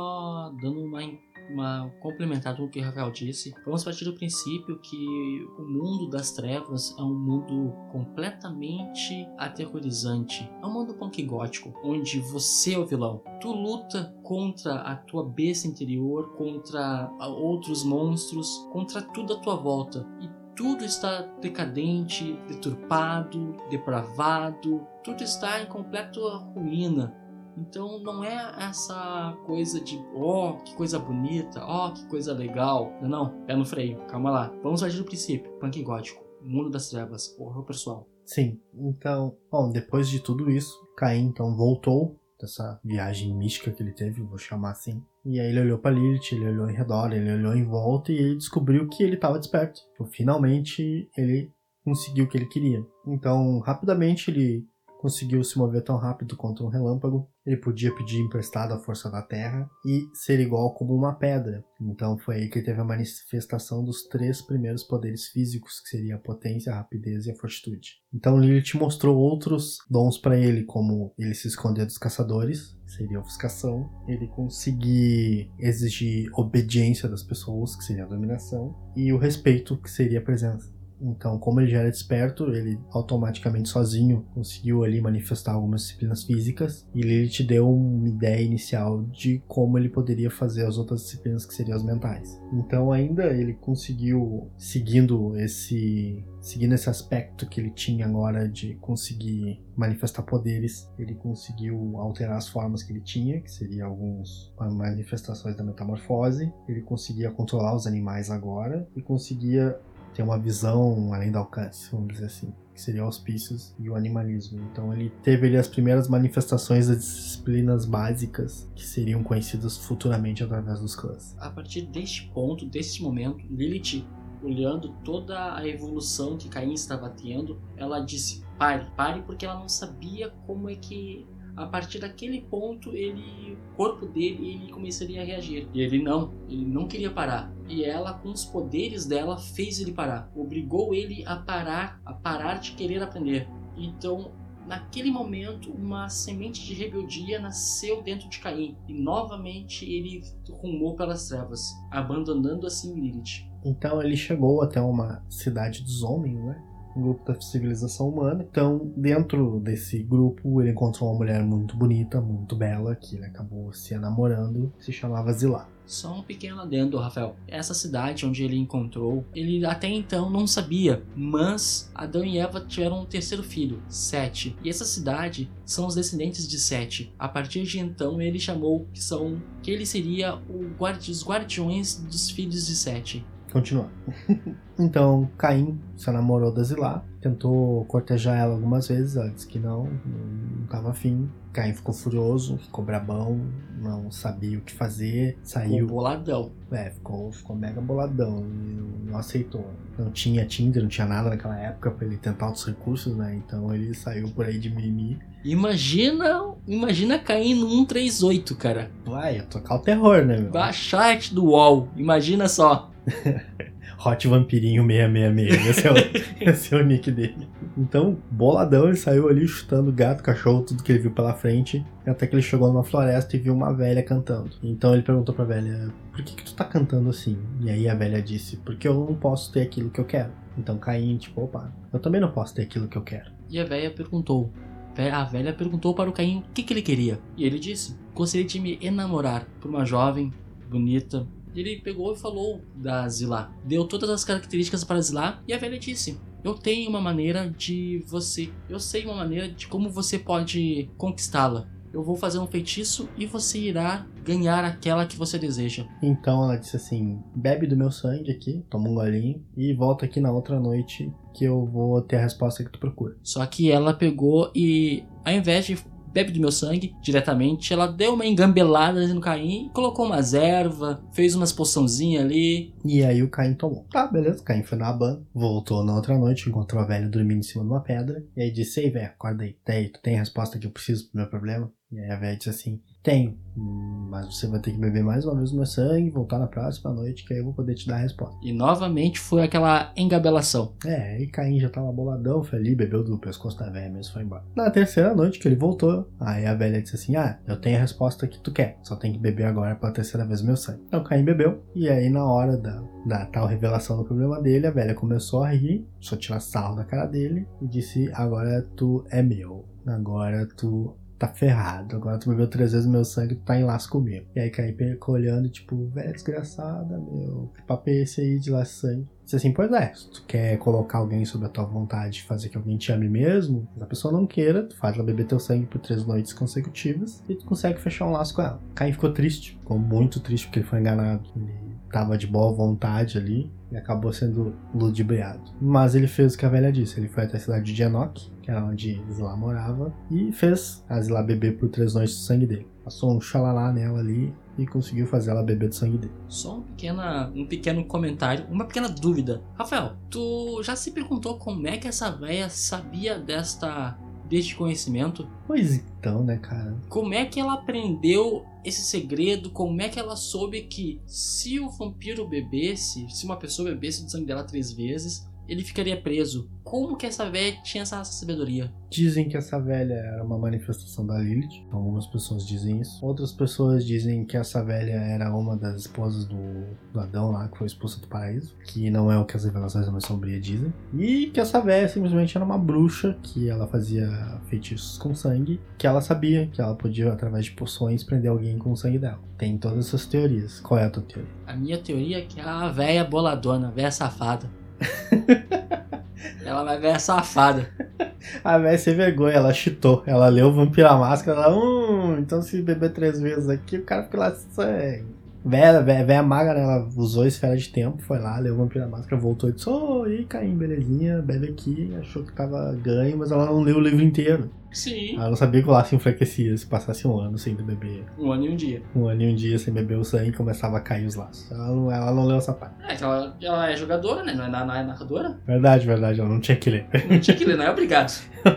S2: dando uma uma complementar o que o Rafael disse, vamos partir do princípio que o mundo das trevas é um mundo completamente aterrorizante. É um mundo punk gótico, onde você é o vilão. Tu luta contra a tua besta interior, contra outros monstros, contra tudo à tua volta. E tudo está decadente, deturpado, depravado, tudo está em completa ruína. Então não é essa coisa de, ó, oh, que coisa bonita, ó, oh, que coisa legal. Não, não, pé no freio, calma lá. Vamos partir do princípio, punk gótico, mundo das trevas, horror pessoal.
S1: Sim, então, bom, depois de tudo isso, Caim então voltou dessa viagem mística que ele teve, vou chamar assim. E aí ele olhou para Lilith, ele olhou em redor, ele olhou em volta e ele descobriu que ele estava desperto. Então, finalmente ele conseguiu o que ele queria. Então, rapidamente ele conseguiu se mover tão rápido quanto um relâmpago. Ele podia pedir emprestado a força da terra e ser igual como uma pedra. Então foi aí que ele teve a manifestação dos três primeiros poderes físicos, que seria a potência, a rapidez e a fortitude. Então Lilith mostrou outros dons para ele, como ele se esconder dos caçadores, que seria a ofuscação, ele conseguir exigir obediência das pessoas, que seria a dominação, e o respeito, que seria a presença. Então, como ele já era desperto, ele automaticamente sozinho conseguiu ali manifestar algumas disciplinas físicas e Lilith deu uma ideia inicial de como ele poderia fazer as outras disciplinas que seriam as mentais. Então, ainda ele conseguiu seguindo esse seguindo esse aspecto que ele tinha agora de conseguir manifestar poderes, ele conseguiu alterar as formas que ele tinha, que seriam algumas manifestações da metamorfose. Ele conseguia controlar os animais agora e conseguia tem uma visão além do alcance, vamos dizer assim, que seria auspícios e o animalismo. Então ele teve ali as primeiras manifestações das disciplinas básicas que seriam conhecidas futuramente através dos clãs.
S2: A partir deste ponto, deste momento, Lilith, olhando toda a evolução que Caim estava tendo, ela disse: pare, pare, porque ela não sabia como é que a partir daquele ponto ele o corpo dele ele começaria a reagir. E ele não ele não queria parar. E ela com os poderes dela fez ele parar. Obrigou ele a parar a parar de querer aprender. Então Naquele momento, uma semente de rebeldia nasceu dentro de Caim. E novamente ele rumou pelas trevas, abandonando assim Lilith.
S1: Então ele chegou até uma cidade dos homens, né? Um grupo da civilização humana. Então, dentro desse grupo, ele encontrou uma mulher muito bonita, muito bela, que ele acabou se enamorando, se chamava Zilá.
S2: Só um pequeno adendo, Rafael. Essa cidade onde ele encontrou, ele até então não sabia, mas Adão e Eva tiveram um terceiro filho, Sete. E essa cidade são os descendentes de Sete. A partir de então, ele chamou que são que ele seria o guardi, os guardiões dos filhos de Sete.
S1: Continuar. então, Caim se namorou da Zilá, tentou cortejar ela algumas vezes, ela disse que não, não estava afim. Caim ficou furioso, ficou brabão, não sabia o que fazer, saiu.
S2: Ficou boladão.
S1: É, ficou, ficou mega boladão e não aceitou. Não tinha Tinder, não tinha nada naquela época para ele tentar outros recursos, né? Então ele saiu por aí de mimimi.
S2: Imagina, imagina cair no 138, cara.
S1: Vai, ia tocar o terror, né, meu?
S2: Baixar do UOL, imagina só.
S1: Hot Vampirinho 666, esse é, o, esse é o nick dele. Então, boladão, ele saiu ali chutando gato, cachorro, tudo que ele viu pela frente, até que ele chegou numa floresta e viu uma velha cantando. Então ele perguntou pra velha, por que que tu tá cantando assim? E aí a velha disse, porque eu não posso ter aquilo que eu quero. Então Caim, tipo, opa, eu também não posso ter aquilo que eu quero.
S2: E a velha perguntou, a velha perguntou para o Caim o que, que ele queria. E ele disse, gostaria de me enamorar por uma jovem, bonita, ele pegou e falou da Zilá. Deu todas as características para Zilá e a velha disse: Eu tenho uma maneira de você. Eu sei uma maneira de como você pode conquistá-la. Eu vou fazer um feitiço e você irá ganhar aquela que você deseja.
S1: Então ela disse assim: bebe do meu sangue aqui, toma um golinho e volta aqui na outra noite que eu vou ter a resposta que tu procura.
S2: Só que ela pegou e, ao invés de bebe do meu sangue diretamente. Ela deu uma engambelada no Caim, colocou umas ervas, fez umas poçãozinhas ali.
S1: E aí o Caim tomou. Tá, beleza. O Caim foi na ban, voltou na outra noite, encontrou a velha dormindo em cima de uma pedra. E aí disse: Ei, velho, acorda aí. Tem, tu tem a resposta que eu preciso pro meu problema? E aí a velha disse assim: Tenho, mas você vai ter que beber mais uma vez o meu sangue, voltar na próxima noite, que aí eu vou poder te dar a resposta.
S2: E novamente foi aquela engabelação.
S1: É, aí Caim já tava boladão, foi ali, bebeu do pescoço da velha mesmo, foi embora. Na terceira noite que ele voltou, aí a velha disse assim: Ah, eu tenho a resposta que tu quer, só tem que beber agora pela terceira vez o meu sangue. Então Caim bebeu, e aí na hora da, da tal revelação do problema dele, a velha começou a rir, só tirar sarro da cara dele, e disse: Agora tu é meu. Agora tu tá ferrado. Agora tu bebeu três vezes meu sangue, tu tá em laço comigo. E aí ficou olhando, tipo, velho, desgraçada, meu. Que papo é esse aí de laço sangue? Disse assim, pois é, se tu quer colocar alguém sob a tua vontade, fazer que alguém te ame mesmo, mas a pessoa não queira, tu faz ela beber teu sangue por três noites consecutivas e tu consegue fechar um laço com ela. Caim ficou triste, ficou muito triste porque ele foi enganado. Ele tava de boa vontade ali e acabou sendo ludibriado. Mas ele fez o que a velha disse, ele foi até a cidade de Enoch, que era onde Zilá morava, e fez a Zilá beber por três noites do sangue dele. passou um xalalá nela ali e conseguiu fazer ela beber do sangue dele.
S2: Só um, pequena, um pequeno comentário, uma pequena dúvida. Rafael, tu já se perguntou como é que essa véia sabia desta deste conhecimento?
S1: Pois então, né, cara?
S2: Como é que ela aprendeu esse segredo? Como é que ela soube que se o vampiro bebesse, se uma pessoa bebesse do sangue dela três vezes, ele ficaria preso. Como que essa velha tinha essa sabedoria?
S1: Dizem que essa velha era uma manifestação da Lilith. Algumas pessoas dizem isso. Outras pessoas dizem que essa velha era uma das esposas do, do Adão lá, que foi expulsa do paraíso. Que não é o que as revelações da mais sombria dizem. E que essa velha simplesmente era uma bruxa, que ela fazia feitiços com sangue. Que ela sabia que ela podia, através de poções, prender alguém com o sangue dela. Tem todas essas teorias. Qual é a tua teoria?
S2: A minha teoria é que é a velha boladona, a velha safada. ela vai ver safada.
S1: A véia sem vergonha, ela chitou. Ela leu o Vampira Máscara, ela, hum, então se beber três vezes aqui, o cara fica lá sangue. Véia, véia, véia magra, né? Ela usou a esfera de tempo, foi lá, leu Vampira Máscara, voltou e disse, ô, oh, e aí, Caim, belezinha, bebe aqui. Achou que tava ganho, mas ela não leu o livro inteiro.
S2: Sim.
S1: Ela não sabia que o laço enfraquecia se passasse um ano sem beber.
S2: Um ano e um dia.
S1: Um ano e um dia sem beber o sangue começava a cair os laços. Ela não, ela não leu essa parte.
S2: É, que ela, ela é jogadora, né? Não é, não é narradora.
S1: Verdade, verdade, ela não tinha que ler.
S2: Não tinha que ler, não é obrigado.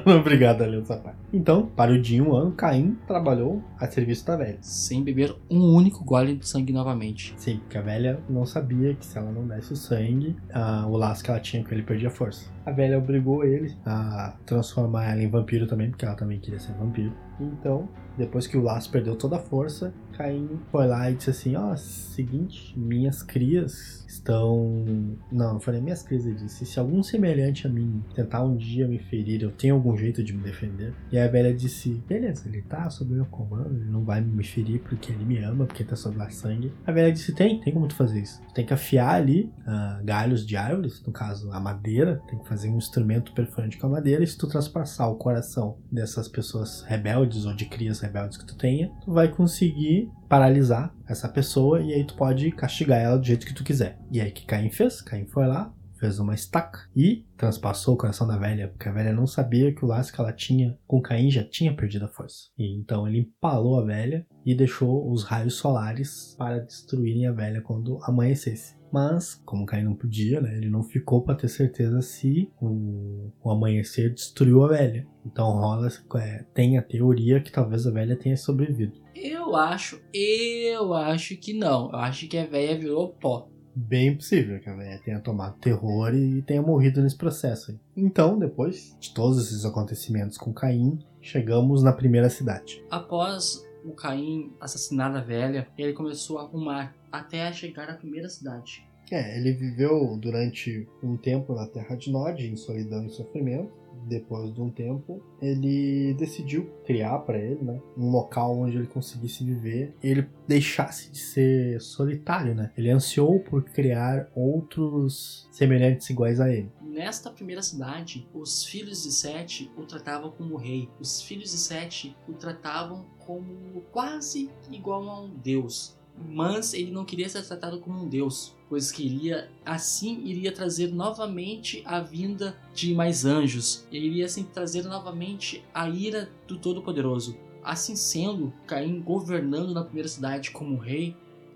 S1: Obrigado a ler essa parte. Então, para o dia um ano, Caim trabalhou a serviço da velha.
S2: Sem beber um único gole de sangue novamente.
S1: Sim, porque a velha não sabia que se ela não desse o sangue, ah, o laço que ela tinha com ele perdia força. A velha obrigou ele a transformar ela em vampiro também, porque ela também queria ser vampiro. Então, depois que o laço perdeu toda a força, Caim foi lá e disse assim: Ó, oh, seguinte, minhas crias estão. Não, eu falei minhas crias, ele disse: Se algum semelhante a mim tentar um dia me ferir, eu tenho algum jeito de me defender? E a velha disse: Beleza, ele tá sob meu comando, ele não vai me ferir porque ele me ama, porque tá sob a sangue. A velha disse: Tem, tem como tu fazer isso. Tu tem que afiar ali uh, galhos de árvores, no caso a madeira, tem que fazer um instrumento perfurante com a madeira. E se tu transpassar o coração dessas pessoas rebeldes ou de crias rebeldes que tu tenha, tu vai conseguir paralisar essa pessoa e aí tu pode castigar ela do jeito que tu quiser. E aí que Caim fez? Caim foi lá, fez uma estaca e transpassou o coração da velha, porque a velha não sabia que o laço que ela tinha com Caim já tinha perdido a força. E então ele empalou a velha e deixou os raios solares para destruírem a velha quando amanhecesse. Mas, como Caim não podia, né, ele não ficou para ter certeza se o, o, amanhecer destruiu a velha. Então rola, é, tem a teoria que talvez a velha tenha sobrevivido.
S2: Eu acho, eu acho que não. Eu acho que a velha virou pó.
S1: Bem possível que a velha tenha tomado terror e tenha morrido nesse processo. Então, depois de todos esses acontecimentos com Caim, chegamos na primeira cidade.
S2: Após o Caim assassinar a velha, ele começou a arrumar até chegar à primeira cidade.
S1: É, ele viveu durante um tempo na Terra de Nod, em solidão e sofrimento. Depois de um tempo, ele decidiu criar para ele, né, um local onde ele conseguisse viver, ele deixasse de ser solitário, né? Ele ansiou por criar outros semelhantes iguais a ele.
S2: Nesta primeira cidade, os filhos de Sete o tratavam como rei. Os filhos de Sete o tratavam como quase igual a um deus mas ele não queria ser tratado como um deus, pois queria assim iria trazer novamente a vinda de mais anjos, e iria assim trazer novamente a ira do Todo-Poderoso. Assim sendo, Caim governando na primeira cidade como rei,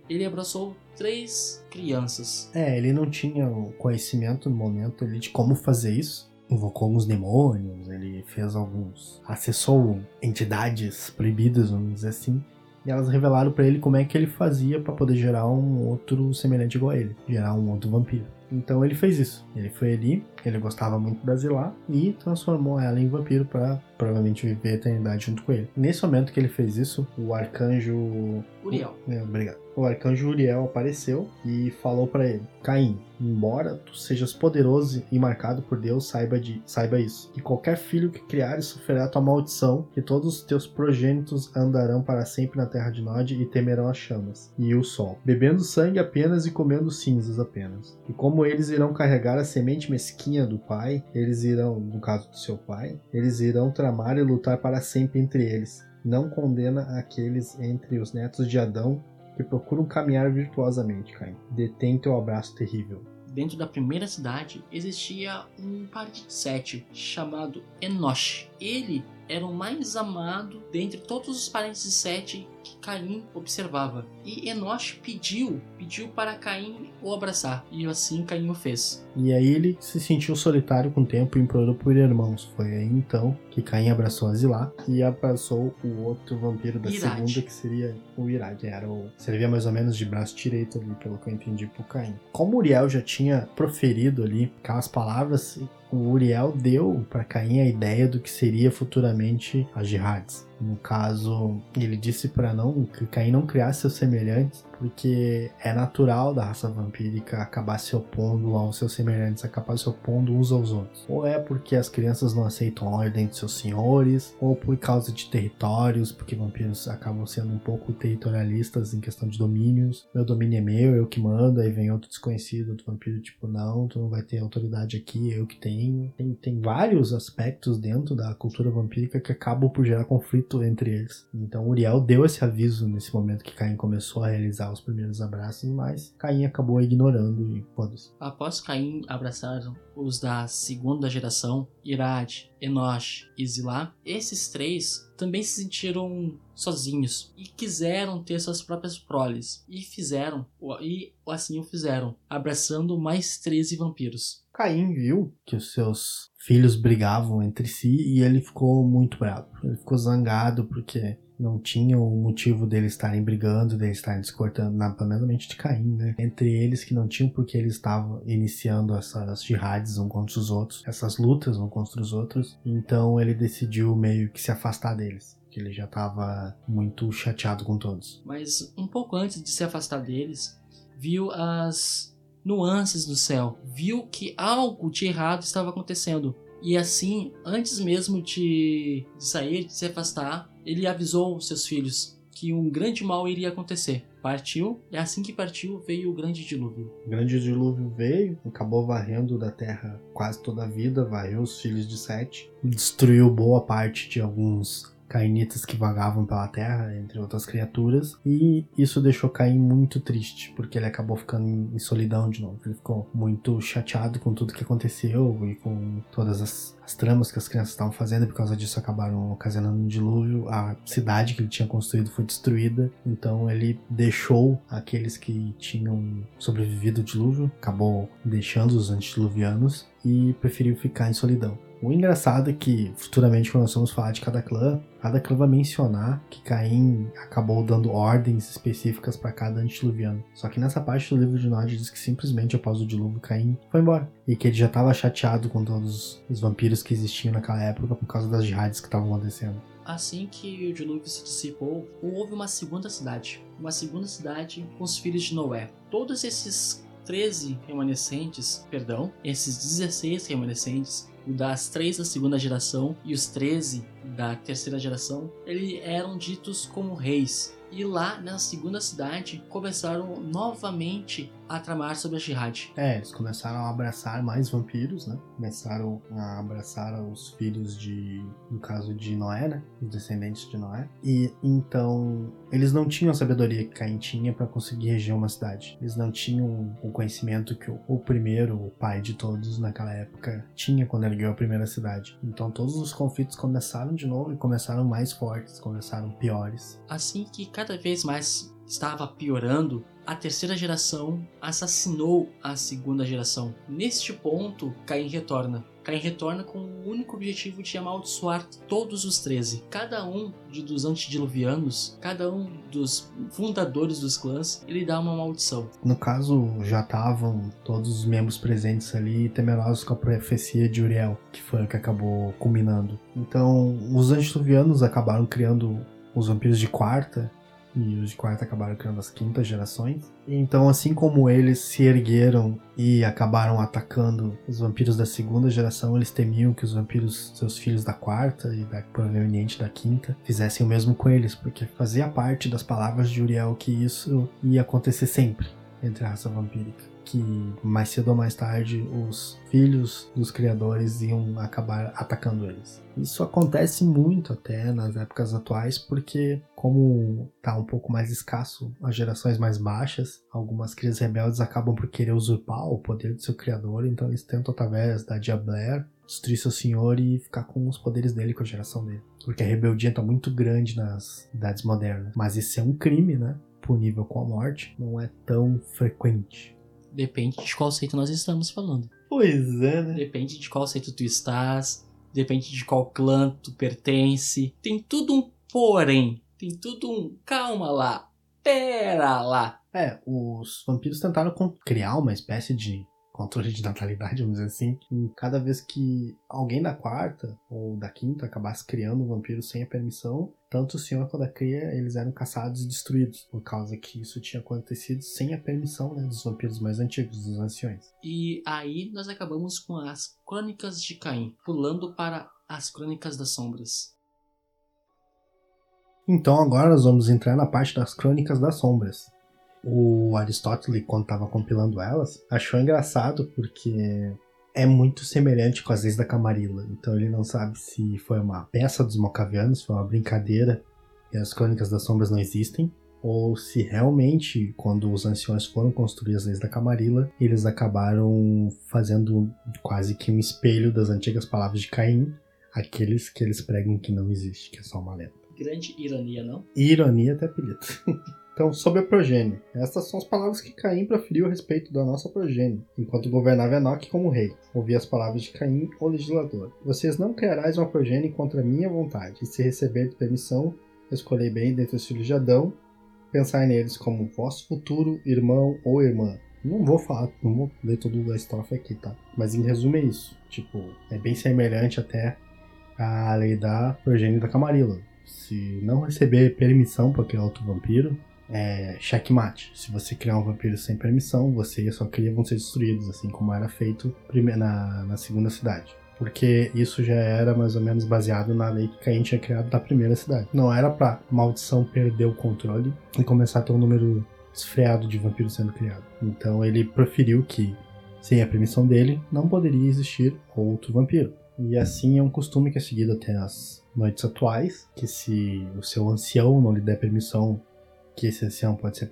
S2: ele abraçou três crianças.
S1: É, ele não tinha o conhecimento no momento de como fazer isso. Invocou alguns demônios, ele fez alguns. acessou entidades proibidas, vamos dizer assim. E elas revelaram para ele como é que ele fazia para poder gerar um outro semelhante igual a ele, gerar um outro vampiro. Então ele fez isso. Ele foi ali, ele gostava muito da Zilá e transformou ela em vampiro para provavelmente viver a eternidade junto com ele. Nesse momento que ele fez isso, o arcanjo
S2: Uriel.
S1: É, obrigado o arcanjo Uriel apareceu e falou para ele: Caim, embora tu sejas poderoso e marcado por Deus, saiba, de, saiba isso. Que qualquer filho que criares sofrerá tua maldição, que todos os teus progênitos andarão para sempre na terra de Nod e temerão as chamas e o sol, bebendo sangue apenas e comendo cinzas apenas. E como eles irão carregar a semente mesquinha do pai, eles irão, no caso do seu pai, eles irão tramar e lutar para sempre entre eles não condena aqueles entre os netos de Adão que procuram caminhar virtuosamente, Caim. Detém teu abraço terrível.
S2: Dentro da primeira cidade existia um par de sete chamado Enoch. Ele era o mais amado dentre todos os parentes de Sete que Caim observava. E Enoch pediu, pediu para Caim o abraçar, e assim Caim o fez.
S1: E aí ele se sentiu solitário com o tempo e implorou por irmãos. Foi aí então que Caim abraçou Azilá e abraçou o outro vampiro da
S2: Irad.
S1: segunda, que seria o Irad. Era o, servia mais ou menos de braço direito ali, pelo que eu entendi, pro Caim. Como Uriel já tinha proferido ali aquelas palavras, o Uriel deu para Caim a ideia do que seria futuramente as jihadis. No caso, ele disse para não que Caim não criasse seus semelhantes, porque é natural da raça vampírica acabar se opondo aos seus semelhantes, acabar se opondo uns aos outros. Ou é porque as crianças não aceitam a ordem de seus senhores, ou por causa de territórios, porque vampiros acabam sendo um pouco territorialistas em questão de domínios. Meu domínio é meu, eu que mando, aí vem outro desconhecido, outro vampiro, tipo, não, tu não vai ter autoridade aqui, eu que tenho. Tem, tem vários aspectos dentro da cultura vampírica que acabam por gerar conflito entre eles. Então Uriel deu esse aviso nesse momento que Caim começou a realizar os primeiros abraços, mas Caim acabou ignorando e foda-se.
S2: Após Caim abraçar os da segunda geração, Irad, Enoch e Zilá, esses três também se sentiram sozinhos e quiseram ter suas próprias proles e fizeram e assim o fizeram, abraçando mais 13 vampiros.
S1: Caim viu que os seus filhos brigavam entre si e ele ficou muito bravo. Ele ficou zangado porque não tinha o motivo deles estarem brigando, deles estarem discordando, na, pelo menos mente de Caim, né? Entre eles que não tinham porque eles estavam iniciando essas jihadis um contra os outros, essas lutas um contra os outros. Então ele decidiu meio que se afastar deles. Que ele já estava muito chateado com todos.
S2: Mas um pouco antes de se afastar deles, viu as nuances do céu, viu que algo de errado estava acontecendo. E assim, antes mesmo de, sair, de se afastar, ele avisou seus filhos que um grande mal iria acontecer. Partiu, e assim que partiu, veio o grande dilúvio.
S1: O grande dilúvio veio, acabou varrendo da terra quase toda a vida, varreu os filhos de Sete, destruiu boa parte de alguns cainitas que vagavam pela terra, entre outras criaturas, e isso deixou Caim muito triste, porque ele acabou ficando em solidão de novo. Ele ficou muito chateado com tudo que aconteceu e com todas as, as tramas que as crianças estavam fazendo, por causa disso acabaram ocasionando um dilúvio. A cidade que ele tinha construído foi destruída, então ele deixou aqueles que tinham sobrevivido ao dilúvio, acabou deixando os antediluvianos e preferiu ficar em solidão. O engraçado é que, futuramente, quando nós vamos falar de cada clã, cada clã vai mencionar que Caim acabou dando ordens específicas para cada antediluviano. Só que nessa parte do livro de Nod diz que simplesmente após o dilúvio, Caim foi embora. E que ele já estava chateado com todos os vampiros que existiam naquela época por causa das jihadis que estavam acontecendo.
S2: Assim que o dilúvio se dissipou, houve uma segunda cidade. Uma segunda cidade com os filhos de Noé. Todos esses 13 remanescentes, perdão, esses 16 remanescentes, das três da segunda geração e os 13 da terceira geração, eles eram ditos como reis. E lá na segunda cidade começaram novamente a tramar sobre a jihad.
S1: É, eles começaram a abraçar mais vampiros, né? Começaram a abraçar os filhos de, no caso de Noé, né? Os descendentes de Noé. E então eles não tinham a sabedoria que Caim tinha para conseguir reger uma cidade. Eles não tinham o conhecimento que o, o primeiro, o pai de todos naquela época, tinha quando ergueu a primeira cidade. Então todos os conflitos começaram de novo e começaram mais fortes, começaram piores.
S2: Assim que cada vez mais estava piorando, a terceira geração assassinou a segunda geração. Neste ponto, Caim retorna. Caim retorna com o único objetivo de amaldiçoar todos os 13. Cada um de, dos antediluvianos, cada um dos fundadores dos clãs, ele dá uma maldição.
S1: No caso, já estavam todos os membros presentes ali temerosos com a profecia de Uriel, que foi o que acabou culminando. Então, os antediluvianos acabaram criando os vampiros de quarta, e os de quarta acabaram criando as quintas gerações. Então, assim como eles se ergueram e acabaram atacando os vampiros da segunda geração, eles temiam que os vampiros, seus filhos da quarta e da proveniente da quinta, fizessem o mesmo com eles, porque fazia parte das palavras de Uriel que isso ia acontecer sempre entre a raça vampírica que mais cedo ou mais tarde os filhos dos criadores iam acabar atacando eles. Isso acontece muito até nas épocas atuais, porque como tá um pouco mais escasso as gerações mais baixas, algumas crias rebeldes acabam por querer usurpar o poder do seu criador, então eles tentam através da Diabler destruir seu senhor e ficar com os poderes dele, com a geração dele. Porque a rebeldia tá muito grande nas idades modernas. Mas isso é um crime, né? Punível com a morte, não é tão frequente.
S2: Depende de qual seito nós estamos falando.
S1: Pois é, né?
S2: Depende de qual seito tu estás. Depende de qual clã tu pertence. Tem tudo um porém. Tem tudo um calma lá. Pera lá.
S1: É, os vampiros tentaram criar uma espécie de controle de natalidade, vamos dizer assim. E cada vez que alguém da quarta ou da quinta acabasse criando um vampiro sem a permissão, tanto o senhor quanto a cria, eles eram caçados e destruídos, por causa que isso tinha acontecido sem a permissão né, dos vampiros mais antigos, dos anciões.
S2: E aí nós acabamos com as Crônicas de Caim, pulando para as Crônicas das Sombras.
S1: Então agora nós vamos entrar na parte das Crônicas das Sombras. O Aristóteles, quando estava compilando elas, achou engraçado porque é muito semelhante com as leis da Camarilla. Então ele não sabe se foi uma peça dos Mocavianos, foi uma brincadeira e as Crônicas das Sombras não existem, ou se realmente, quando os anciões foram construir as leis da Camarilla, eles acabaram fazendo quase que um espelho das antigas palavras de Caim, aqueles que eles pregam que não existe, que é só uma lenda.
S2: Grande ironia, não?
S1: Ironia até apelido. então, sobre a progênie. Estas são as palavras que Caim proferiu a respeito da nossa progênie, enquanto governava Enoque como rei. Ouvi as palavras de Caim, o legislador. Vocês não criarás uma progênie contra a minha vontade, e se receber permissão, escolhei bem dentre os filhos de Adão, pensai neles como vosso futuro irmão ou irmã. Não vou falar, não vou ler toda a estrofe aqui, tá? Mas em resumo é isso. Tipo, é bem semelhante até à lei da progênie da Camarilla se não receber permissão para criar outro vampiro, é checkmate. Se você criar um vampiro sem permissão, você e sua cria vão ser destruídos, assim como era feito na, na segunda cidade. Porque isso já era mais ou menos baseado na lei que Caim tinha criado da primeira cidade. Não era pra maldição perder o controle e começar a ter um número esfriado de vampiros sendo criado. Então ele preferiu que, sem a permissão dele, não poderia existir outro vampiro. E assim é um costume que é seguido até as noites atuais, que se o seu ancião não lhe der permissão, que esse ancião pode ser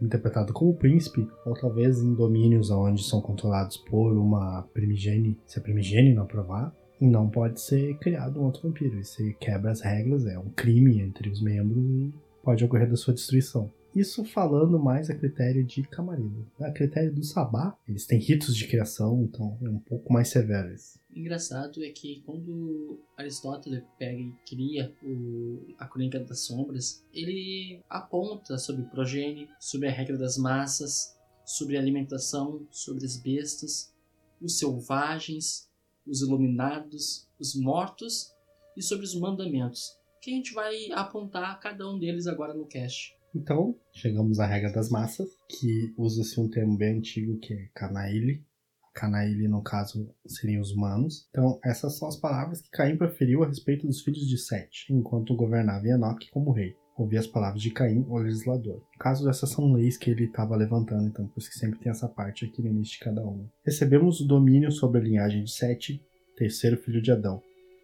S1: interpretado, como príncipe, ou talvez em domínios onde são controlados por uma primigênie, se a primigênie não aprovar, não pode ser criado um outro vampiro. Se quebra as regras, é um crime entre os membros e pode ocorrer da sua destruição. Isso falando mais a critério de Camarilla. A critério do Sabá, eles têm ritos de criação, então é um pouco mais severo esse.
S2: Engraçado é que quando Aristóteles pega e cria o, a Crônica das Sombras, ele aponta sobre progênie, sobre a regra das massas, sobre alimentação, sobre as bestas, os selvagens, os iluminados, os mortos e sobre os mandamentos, que a gente vai apontar cada um deles agora no cast.
S1: Então, chegamos à regra das massas, que usa-se um termo bem antigo que é canaile. Canaile, no caso, seriam os humanos. Então, essas são as palavras que Caim preferiu a respeito dos filhos de Sete, enquanto governava Enoque como rei. Ouvi as palavras de Caim, o legislador. No caso, essas são leis que ele estava levantando, então por isso que sempre tem essa parte aqui no início de cada uma. Recebemos o domínio sobre a linhagem de Sete, terceiro filho de Adão.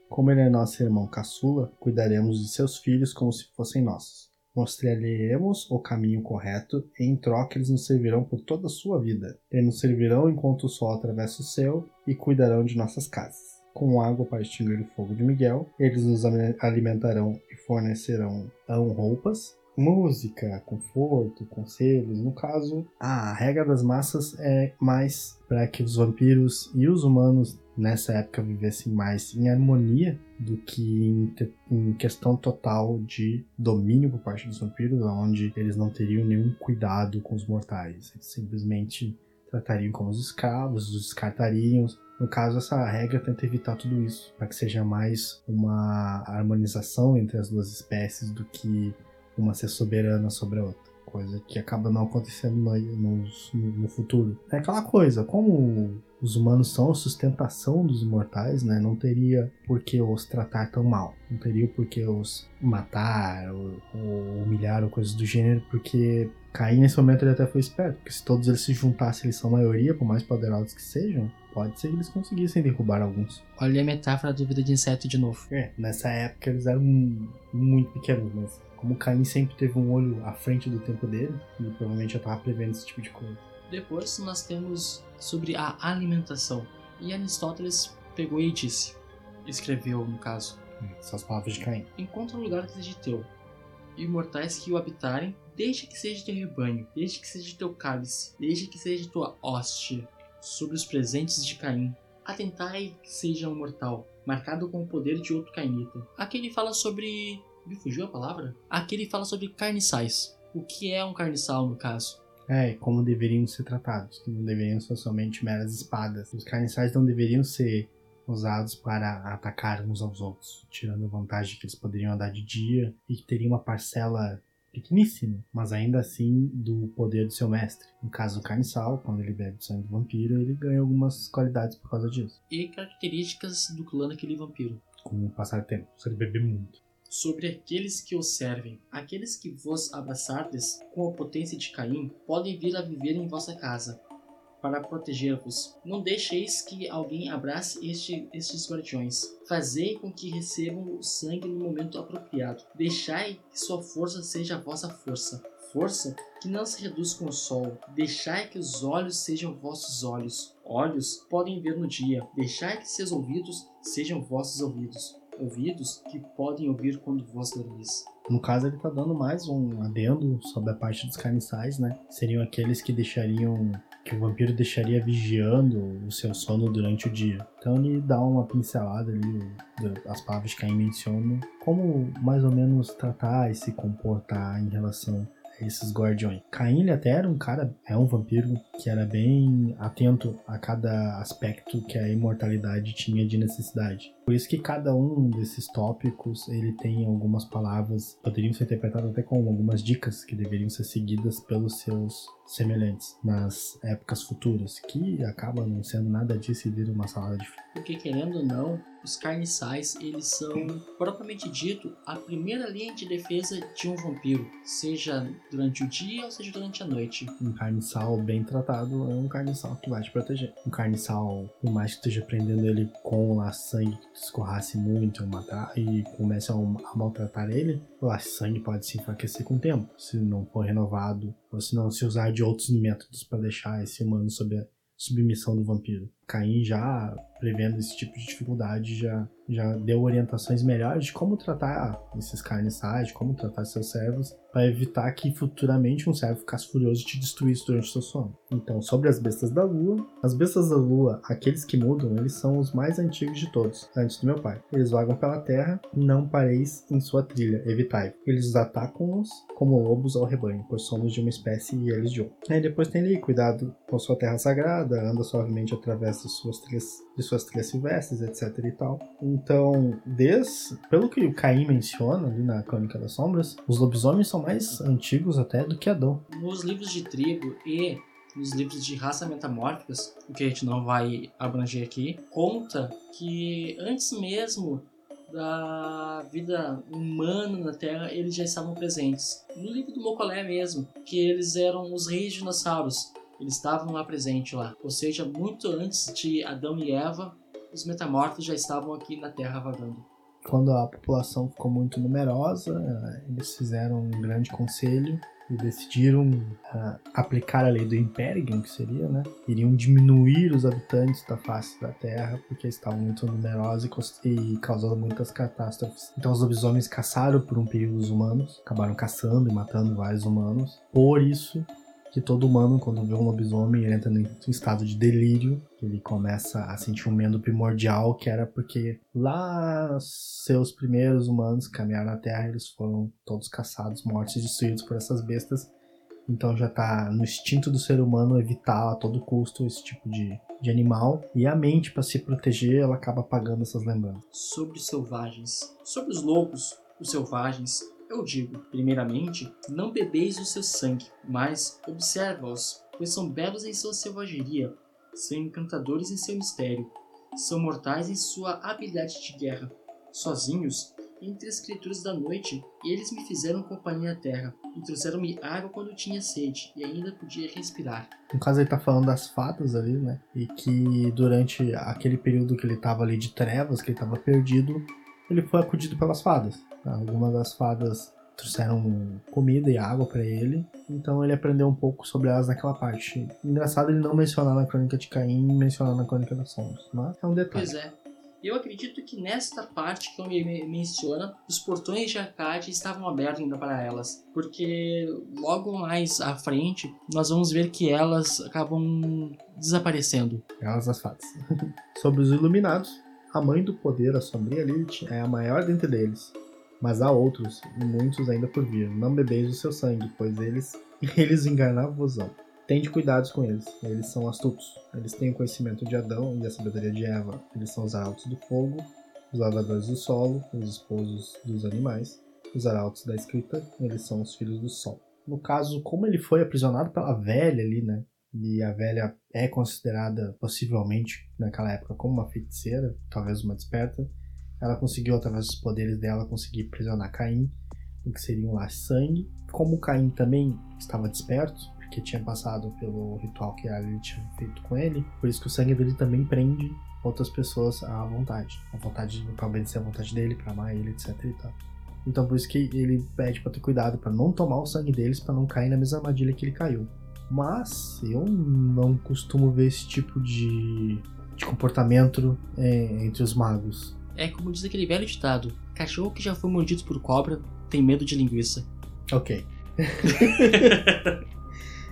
S1: Como ele é nosso irmão caçula, cuidaremos de seus filhos como se fossem nossos. Mostraremos o caminho correto e em troca eles nos servirão por toda a sua vida. Eles nos servirão enquanto o sol atravessa o céu e cuidarão de nossas casas. Com água para extinguir o fogo de Miguel, eles nos alimentarão e fornecerão roupas, música, conforto, conselhos. No caso, a regra das massas é mais para que os vampiros e os humanos nessa época vivessem mais em harmonia do que em, em, questão total de domínio por parte dos vampiros, onde eles não teriam nenhum cuidado com os mortais. Eles simplesmente tratariam como os escravos, os descartariam. No caso, essa regra tenta evitar tudo isso, para que seja mais uma harmonização entre as duas espécies do que uma ser soberana sobre a outra. Coisa que acaba não acontecendo no, no, no futuro. É aquela coisa, como os humanos são a sustentação dos imortais, né? Não teria por que os tratar tão mal. Não teria por que os matar ou, ou humilhar ou coisas do gênero, porque Caim nesse momento ele até foi esperto, porque se todos eles se juntassem, eles são a maioria, por mais poderosos que sejam, pode ser que eles conseguissem derrubar alguns.
S2: Olha a metáfora da vida de inseto de novo.
S1: É, nessa época eles eram muito pequenos, mas como Caim sempre teve um olho à frente do tempo dele, ele provavelmente já estava prevendo esse tipo de coisa.
S2: Depois nós temos sobre a alimentação. E Aristóteles pegou e disse, escreveu no caso,
S1: Essas palavras de Caim.
S2: encontra um lugar que seja teu, e mortais que o habitarem, desde que seja teu rebanho, desde que seja teu cálice, desde que seja tua hóstia, sobre os presentes de Caim. Atentai que seja um mortal, marcado com o poder de outro cainita. Aqui ele fala sobre. Me fugiu a palavra? Aqui ele fala sobre carniçais. O que é um carniçal no caso?
S1: É, e como deveriam ser tratados, que não deveriam ser somente meras espadas. Os carniçais não deveriam ser usados para atacar uns aos outros, tirando vantagem que eles poderiam andar de dia e que teriam uma parcela pequeníssima, mas ainda assim do poder do seu mestre. No caso do carniçal, quando ele bebe sangue do vampiro, ele ganha algumas qualidades por causa disso.
S2: E características do clã daquele vampiro.
S1: Com o passar do tempo, se ele beber muito.
S2: Sobre aqueles que os servem. Aqueles que vos abraçardes com a potência de Caim podem vir a viver em vossa casa, para proteger-vos. Não deixeis que alguém abrace este, estes guardiões. Fazei com que recebam o sangue no momento apropriado. Deixai que sua força seja a vossa força. Força que não se reduz com o sol. Deixai que os olhos sejam vossos olhos. Olhos podem ver no dia. Deixai que seus ouvidos sejam vossos ouvidos. Ouvidos que podem ouvir quando vós dormis.
S1: No caso, ele tá dando mais um adendo sobre a parte dos carniçais, né? Seriam aqueles que deixariam. que o vampiro deixaria vigiando o seu sono durante o dia. Então ele dá uma pincelada ali, as palavras que Caim mencionam, como mais ou menos tratar e se comportar em relação a esses guardiões. Caim ele até era um cara, é um vampiro que era bem atento a cada aspecto que a imortalidade tinha de necessidade. Por isso que cada um desses tópicos ele tem algumas palavras poderiam ser interpretadas até como algumas dicas que deveriam ser seguidas pelos seus semelhantes nas épocas futuras, que acaba não sendo nada disso e vira uma salada de fruta.
S2: Porque querendo ou não, os carniçais, eles são, propriamente dito, a primeira linha de defesa de um vampiro, seja durante o dia ou seja durante a noite.
S1: Um carniçal bem tratado é um carniçal que vai te proteger. Um carniçal, por mais que esteja prendendo ele com lá sangue que escorrasse muito matar, e comece a, a maltratar ele, lá sangue pode se enfraquecer com o tempo, se não for renovado, ou se não se usar de outros métodos para deixar esse humano sob a submissão do vampiro. Caim já prevendo esse tipo de dificuldade já já deu orientações melhores de como tratar esses carniçais, como tratar seus servos, para evitar que futuramente um servo ficasse furioso e te destruísse durante o seu sono. Então, sobre as bestas da lua, as bestas da lua, aqueles que mudam, eles são os mais antigos de todos, antes do meu pai. Eles vagam pela terra, não pareis em sua trilha, evitai. Eles os atacam-nos como lobos ao rebanho, pois somos de uma espécie e eles de outra. Aí depois tem ali, cuidado com sua terra sagrada, anda suavemente através de suas trilhas, de suas trilhas silvestres, etc e tal. Então, desde, pelo que o Caim menciona ali na Crônica das Sombras, os lobisomens são mais antigos até do que Adão.
S2: Nos livros de tribo e nos livros de raça metamórficas, o que a gente não vai abranger aqui, conta que antes mesmo da vida humana na Terra, eles já estavam presentes. No livro do Mocolé mesmo, que eles eram os reis dinossauros, eles estavam lá presentes lá. Ou seja, muito antes de Adão e Eva, os metamorfos já estavam aqui na Terra vagando.
S1: Quando a população ficou muito numerosa, eh, eles fizeram um grande conselho e decidiram ah, aplicar a lei do Imperium, que seria, né? Iriam diminuir os habitantes da face da Terra porque estavam muito numerosos e, e causando muitas catástrofes. Então os lobisomens caçaram por um período os humanos, acabaram caçando e matando vários humanos. Por isso que todo humano, quando vê um lobisomem, ele entra em estado de delírio, ele começa a sentir um medo primordial, que era porque lá seus primeiros humanos caminharam na Terra, eles foram todos caçados, mortos e destruídos por essas bestas. Então já tá no instinto do ser humano evitar a todo custo esse tipo de, de animal. E a mente, para se proteger, ela acaba apagando essas lembranças.
S2: sobre selvagens. Sobre os lobos, os selvagens, eu digo, primeiramente, não bebeis o seu sangue, mas observa-os, pois são belos em sua selvageria, são encantadores em seu mistério, são mortais em sua habilidade de guerra. Sozinhos, entre as criaturas da noite, eles me fizeram companhia na terra, e trouxeram-me água quando tinha sede, e ainda podia respirar.
S1: No caso, ele tá falando das fadas ali, né? E que durante aquele período que ele tava ali de trevas, que ele tava perdido, ele foi acudido pelas fadas. Algumas das fadas trouxeram comida e água pra ele, então ele aprendeu um pouco sobre elas naquela parte. Engraçado ele não mencionar na Crônica de Caim e mencionar na Crônica das Sombras, mas é um detalhe.
S2: Pois é, Eu acredito que nesta parte que eu me menciona, os portões de Arcade estavam abertos ainda para elas, porque logo mais à frente nós vamos ver que elas acabam desaparecendo.
S1: Elas as fadas. Sobre os iluminados, a mãe do poder, a sombria Lilith, é a maior dentre deles. Mas há outros, e muitos ainda por vir. Não bebeis o seu sangue, pois eles, eles enganar-vos-ão. Tende cuidados com eles, eles são astutos. Eles têm o conhecimento de Adão e a sabedoria de Eva. Eles são os arautos do fogo, os lavradores do solo, os esposos dos animais, os arautos da escrita, eles são os filhos do sol. No caso, como ele foi aprisionado pela velha ali, né? E a velha é considerada, possivelmente, naquela época, como uma feiticeira, talvez uma desperta. Ela conseguiu, através dos poderes dela, conseguir aprisionar Caim, o que seria um laço sangue. Como Caim também estava desperto, que tinha passado pelo ritual que a Lilith tinha feito com ele. Por isso que o sangue dele também prende outras pessoas à vontade. A vontade para obedecer a vontade dele, para amar ele, etc e tal. Então por isso que ele pede para ter cuidado para não tomar o sangue deles para não cair na mesma armadilha que ele caiu. Mas eu não costumo ver esse tipo de, de comportamento é, entre os magos.
S2: É como diz aquele velho ditado: cachorro que já foi mordido por cobra tem medo de linguiça.
S1: Ok.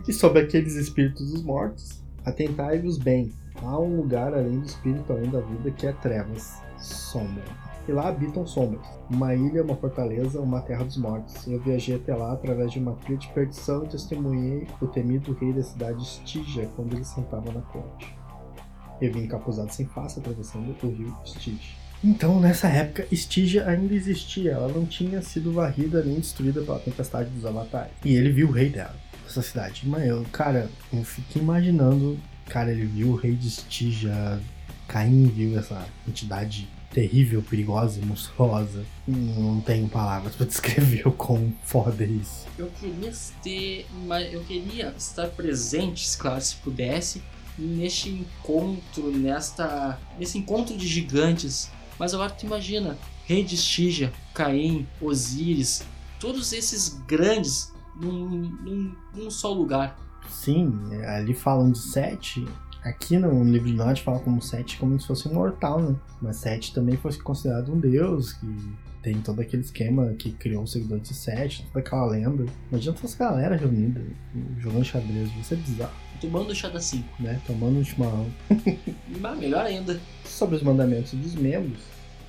S1: E sobre aqueles espíritos dos mortos, atentai-vos bem. Há um lugar além do espírito além da vida que é trevas, sombra. E lá habitam sombras. Uma ilha, uma fortaleza, uma terra dos mortos. Eu viajei até lá através de uma trilha de perdição e testemunhei o temido rei da cidade Stygia quando ele sentava na corte. Eu vim encapuzado sem face atravessando o rio Stygia. Então, nessa época, Stygia ainda existia, ela não tinha sido varrida nem destruída pela tempestade dos avatares. E ele viu o rei dela essa cidade. Mas eu, cara, eu fiquei imaginando, cara, ele viu o rei de Stygia, Caim viu essa entidade terrível, perigosa e monstruosa. Não tenho palavras para descrever o quão foda é isso.
S2: Eu queria ter, eu queria estar presente, claro, se pudesse, neste encontro, nesta, nesse encontro de gigantes. Mas agora tu imagina, rei de Stygia, Caim, Osíris, todos esses grandes num, num, num só lugar.
S1: Sim, ali falam de Sete. Aqui no livro de Norte fala como Sete como se fosse um mortal, né? Mas Sete também fosse considerado um deus, que tem todo aquele esquema que criou o seguidor de Sete, toda aquela lenda. Imagina essa galera reunida, jogando xadrez, vai ser bizarro.
S2: Tomando chá da 5.
S1: Né? Tomando um chimarrão.
S2: melhor ainda.
S1: Sobre os mandamentos dos membros.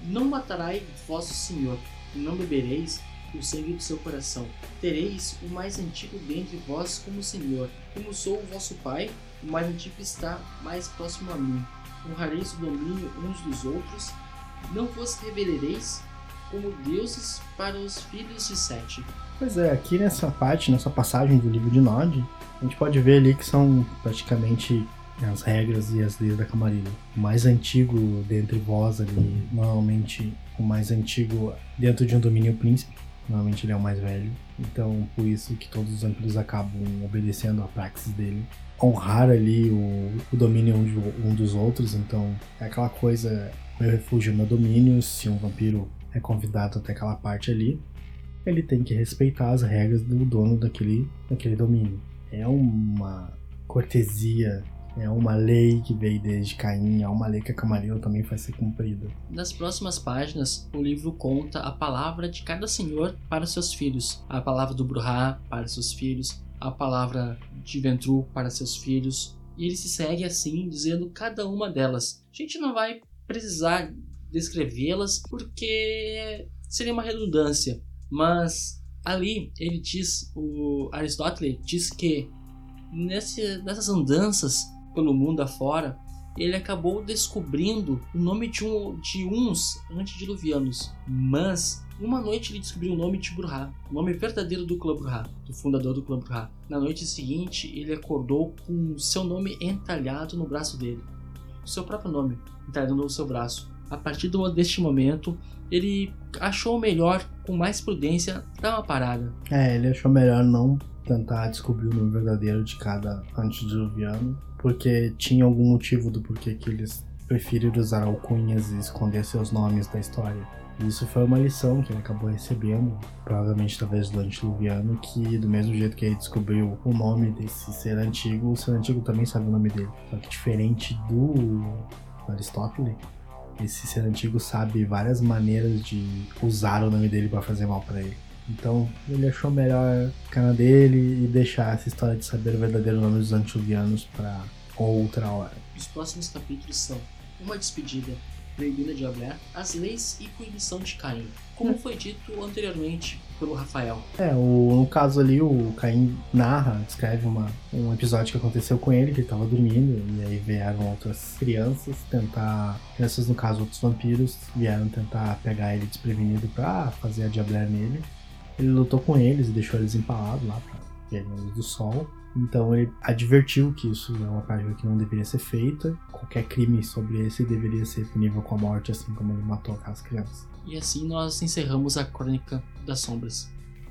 S2: Não matarás vosso senhor, não bebereis, o sangue do seu coração. Tereis o mais antigo dentre vós como Senhor. Como sou o vosso Pai, o mais antigo está mais próximo a mim. Honrareis o domínio uns dos outros. Não vos rebelereis como deuses para os filhos de Sete.
S1: Pois é, aqui nessa parte, nessa passagem do livro de Nod, a gente pode ver ali que são praticamente as regras e as leis da Camarilla. O mais antigo dentre vós ali, normalmente o mais antigo dentro de um domínio príncipe, Normalmente ele é o mais velho. Então, por isso que todos os vampiros acabam obedecendo a praxis dele. Honrar ali o, o domínio um, de, um dos outros. Então, é aquela coisa: meu refúgio é meu domínio. Se um vampiro é convidado até aquela parte ali, ele tem que respeitar as regras do dono daquele, daquele domínio. É uma cortesia é uma lei que veio desde Caim, é uma lei que a Camarilla também vai ser cumprida.
S2: Nas próximas páginas, o livro conta a palavra de cada senhor para seus filhos, a palavra do Bruhá para seus filhos, a palavra de Ventru para seus filhos, e ele se segue assim, dizendo cada uma delas. A gente não vai precisar descrevê-las porque seria uma redundância, mas ali ele diz, o Aristóteles diz que nesse, nessas andanças pelo mundo afora, ele acabou descobrindo o nome de, um, de uns antediluvianos. Mas, uma noite ele descobriu o nome de Bruhá, o nome verdadeiro do clã Bruhá, do fundador do clã Bruhá. Na noite seguinte, ele acordou com seu nome entalhado no braço dele. Seu próprio nome, entalhado no seu braço. A partir deste momento, ele achou melhor, com mais prudência, dar uma parada.
S1: É, ele achou melhor não tentar descobrir o nome verdadeiro de cada antediluviano porque tinha algum motivo do porquê que eles preferiram usar alcunhas e esconder seus nomes da história. Isso foi uma lição que ele acabou recebendo, provavelmente através do Antiluviano, que do mesmo jeito que ele descobriu o nome desse ser antigo, o ser antigo também sabe o nome dele. Só que diferente do Aristóteles, esse ser antigo sabe várias maneiras de usar o nome dele para fazer mal para ele. Então ele achou melhor ficar na dele e deixar essa história de saber o verdadeiro nome dos antiluvianos para outra hora.
S2: Os próximos capítulos são uma despedida, proibida de hablar, as leis e proibição de Caim, como foi dito anteriormente pelo Rafael.
S1: É, o, no caso ali, o Caim narra, descreve uma, um episódio que aconteceu com ele, que ele tava dormindo, e aí vieram outras crianças tentar. Crianças, no caso, outros vampiros, vieram tentar pegar ele desprevenido pra fazer a diabler nele. Ele lutou com eles e deixou eles empalados lá pra luz do sol. Então ele advertiu que isso é uma prática que não deveria ser feita. Qualquer crime sobre esse deveria ser punível com a morte, assim como ele matou aquelas crianças.
S2: E assim nós encerramos a Crônica das Sombras.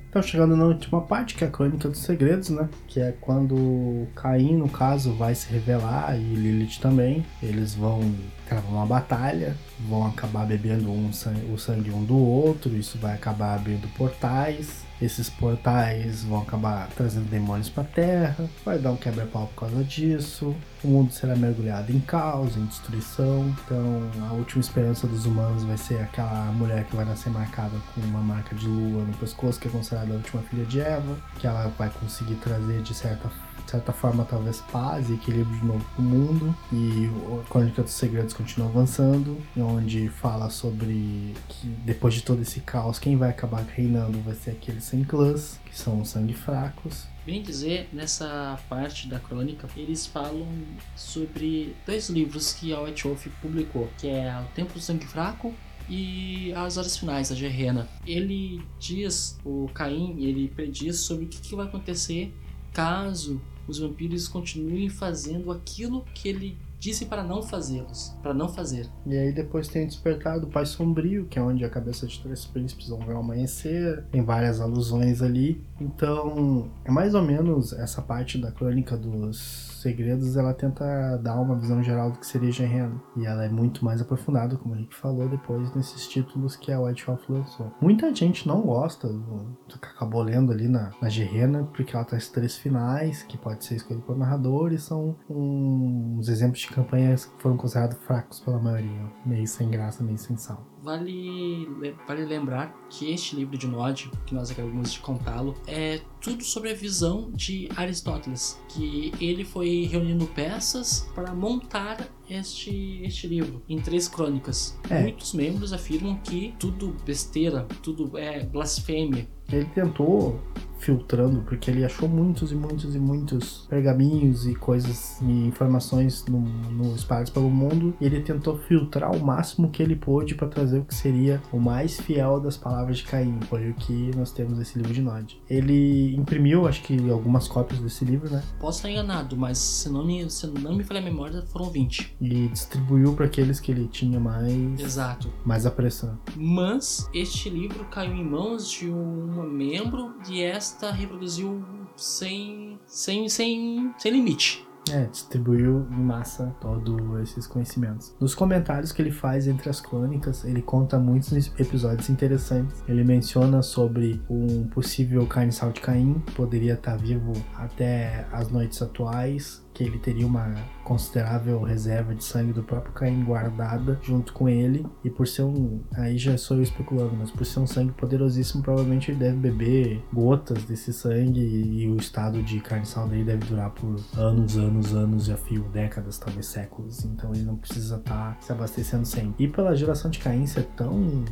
S1: Então, chegando na última parte, que é a Crônica dos Segredos, né? Que é quando Caim, no caso, vai se revelar e Lilith também. Eles vão travar uma batalha, vão acabar bebendo um sangue, o sangue um do outro, isso vai acabar abrindo portais. Esses portais vão acabar trazendo demônios para a Terra, vai dar um quebra-pau por causa disso. O mundo será mergulhado em caos, em destruição. Então, a última esperança dos humanos vai ser aquela mulher que vai nascer marcada com uma marca de lua no pescoço, que é considerada a última filha de Eva, que ela vai conseguir trazer de certa de certa forma, talvez paz e equilíbrio de novo pro mundo. E a Crônica dos Segredos continua avançando, onde fala sobre que depois de todo esse caos, quem vai acabar reinando vai ser aqueles sem clãs, que são sangue fracos.
S2: Bem dizer, nessa parte da crônica, eles falam sobre dois livros que a White Wolf publicou, que é O Tempo do Sangue Fraco e as horas finais, a Gerena. Ele diz, o Caim, ele prediz sobre o que, que vai acontecer caso os vampiros continuem fazendo aquilo que ele disse para não fazê-los, para não fazer.
S1: E aí depois tem o despertar do Pai Sombrio, que é onde a cabeça de três príncipes vão ver o amanhecer, tem várias alusões ali. Então, é mais ou menos essa parte da crônica dos segredos, ela tenta dar uma visão geral do que seria Gerena. E ela é muito mais aprofundada, como a gente falou depois nesses títulos que a White Wolf lançou. Muita gente não gosta do, do que acabou lendo ali na, na porque ela traz três finais, que pode ser escolhido por narrador, e são uns exemplos de campanhas que foram considerados fracos pela maioria. Meio sem graça, meio sem sal.
S2: Vale, vale lembrar que este livro de Nod, que nós acabamos de contá-lo, é tudo sobre a visão de Aristóteles, que ele foi reunindo peças para montar este, este livro em três crônicas. É. Muitos membros afirmam que tudo besteira, tudo é blasfêmia.
S1: Ele tentou filtrando, porque ele achou muitos e muitos e muitos pergaminhos e coisas e informações no, no espalhados pelo mundo, e ele tentou filtrar o máximo que ele pôde para trazer o que seria o mais fiel das palavras de Caim. Foi o que nós temos nesse livro de Nod. Ele imprimiu, acho que algumas cópias desse livro, né?
S2: Posso estar enganado, mas se não me, se não me falha a memória, foram 20.
S1: E distribuiu para aqueles que ele tinha mais.
S2: Exato.
S1: Mais apressando.
S2: Mas este livro caiu em mãos de um membro e esta reproduziu sem, sem, sem, sem limite.
S1: É, distribuiu em massa todos esses conhecimentos. Nos comentários que ele faz entre as crônicas, ele conta muitos episódios interessantes. Ele menciona sobre um possível carniçal de Caim, poderia estar vivo até as noites atuais, que ele teria uma considerável reserva de sangue do próprio Caim guardada junto com ele. E por ser um. Aí já sou eu especulando, mas por ser um sangue poderosíssimo, provavelmente ele deve beber gotas desse sangue e, e o estado de carniçal dele deve durar por anos, anos, anos, já fio, décadas, talvez séculos. Então ele não precisa estar tá se abastecendo sempre. E pela geração de Caim ser tão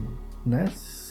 S1: né,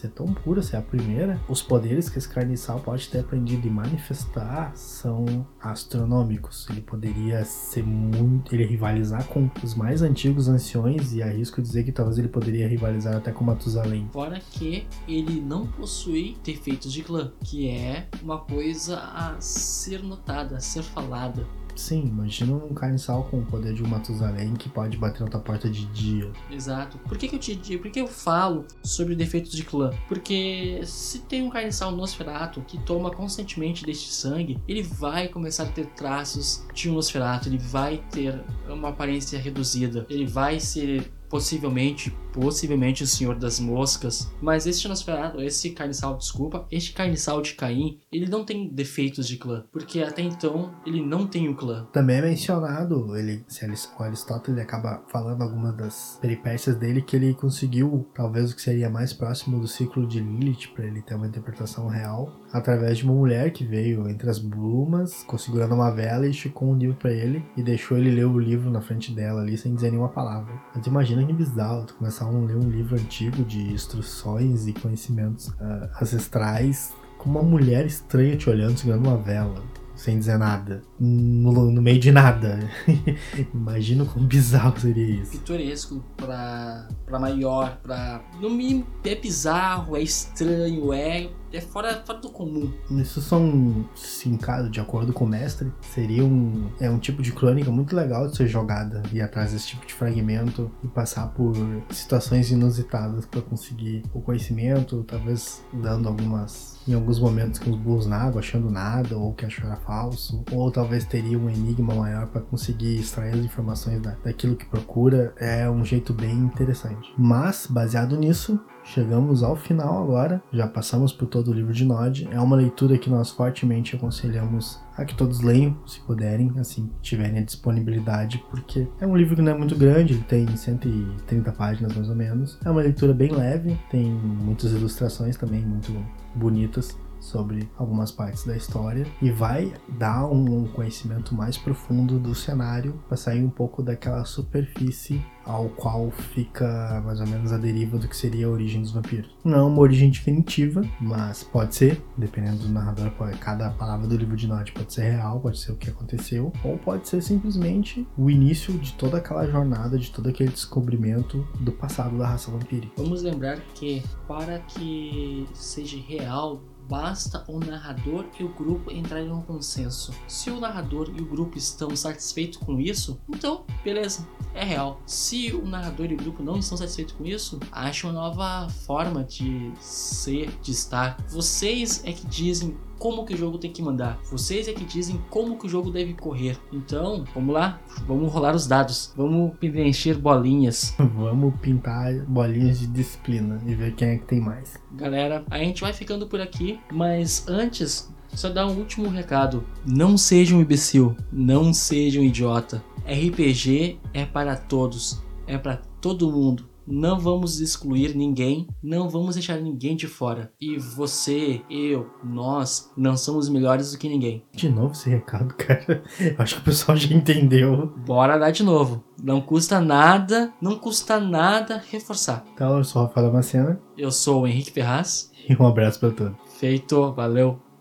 S1: ser tão pura, ser a primeira, os poderes que esse carniçal pode ter aprendido e manifestar são astronômicos. Ele poderia ser muito. ele rivalizar com os mais antigos anciões, e arrisco dizer que talvez ele poderia rivalizar até com Matusalém.
S2: Fora que ele não possui defeitos de clã, que é uma coisa a ser notada, a ser falada.
S1: Sim, imagina um carniçal com o poder de um Matusalém que pode bater na tua porta de dia.
S2: Exato. Por que, que eu te digo? Por que eu falo sobre defeitos de clã? Porque se tem um carniçal Nosferatu que toma constantemente deste sangue, ele vai começar a ter traços de um Nosferatu, ele vai ter uma aparência reduzida, ele vai ser possivelmente, possivelmente o Senhor das Moscas. Mas este Nosferatu, esse Carniçal, desculpa, este Carniçal de Caim, ele não tem defeitos de clã, porque até então ele não tem um clã.
S1: Também é mencionado, ele, se o Aristóteles acaba falando algumas das peripécias dele que ele conseguiu, talvez o que seria mais próximo do ciclo de Lilith para ele ter uma interpretação real, através de uma mulher que veio entre as brumas, segurando uma vela e esticou um livro para ele e deixou ele ler o livro na frente dela ali sem dizer nenhuma palavra. Mas imagina que bizarro tu começar a ler um livro antigo de instruções e conhecimentos uh, ancestrais com uma mulher estranha te olhando segurando uma vela sem dizer nada, no, no meio de nada. Imagina como bizarro seria isso.
S2: Pitoresco pra, pra maior, pra. No mínimo é bizarro, é estranho, é é fora, fora do comum.
S1: Isso são, sim, de acordo com o mestre, seria um, é um tipo de crônica muito legal de ser jogada e atrás desse tipo de fragmento e passar por situações inusitadas para conseguir o conhecimento, talvez dando algumas em alguns momentos com os burros na água, achando nada, ou que achou era falso, ou talvez teria um enigma maior para conseguir extrair as informações da, daquilo que procura, é um jeito bem interessante. Mas, baseado nisso, Chegamos ao final agora, já passamos por todo o livro de Nod. É uma leitura que nós fortemente aconselhamos a que todos leiam, se puderem, assim, tiverem a disponibilidade, porque é um livro que não é muito grande, ele tem 130 páginas mais ou menos. É uma leitura bem leve, tem muitas ilustrações também muito bonitas sobre algumas partes da história e vai dar um conhecimento mais profundo do cenário para sair um pouco daquela superfície ao qual fica mais ou menos a deriva do que seria a origem dos vampiros. Não é uma origem definitiva, mas pode ser, dependendo do narrador, cada palavra do livro de Nod pode ser real, pode ser o que aconteceu, ou pode ser simplesmente o início de toda aquela jornada, de todo aquele descobrimento do passado da raça vampírica.
S2: Vamos lembrar que para que seja real Basta o narrador e o grupo entrarem em um consenso. Se o narrador e o grupo estão satisfeitos com isso, então, beleza, é real. Se o narrador e o grupo não estão satisfeitos com isso, ache uma nova forma de ser, de estar. Vocês é que dizem como que o jogo tem que mandar. Vocês é que dizem como que o jogo deve correr. Então, vamos lá, vamos rolar os dados, vamos preencher bolinhas.
S1: vamos pintar bolinhas de disciplina e ver quem é que tem mais.
S2: Galera, a gente vai ficando por aqui, mas antes só dar um último recado. Não seja um imbecil, não seja um idiota. RPG é para todos, é para todo mundo não vamos excluir ninguém, não vamos deixar ninguém de fora. E você, eu, nós, não somos melhores do que ninguém.
S1: De novo esse recado, cara. Acho que o pessoal já entendeu.
S2: Bora dar de novo. Não custa nada, não custa nada reforçar.
S1: Então, eu sou o Rafael Macena.
S2: Eu sou o Henrique Ferraz.
S1: E um abraço para todos.
S2: Feito, valeu.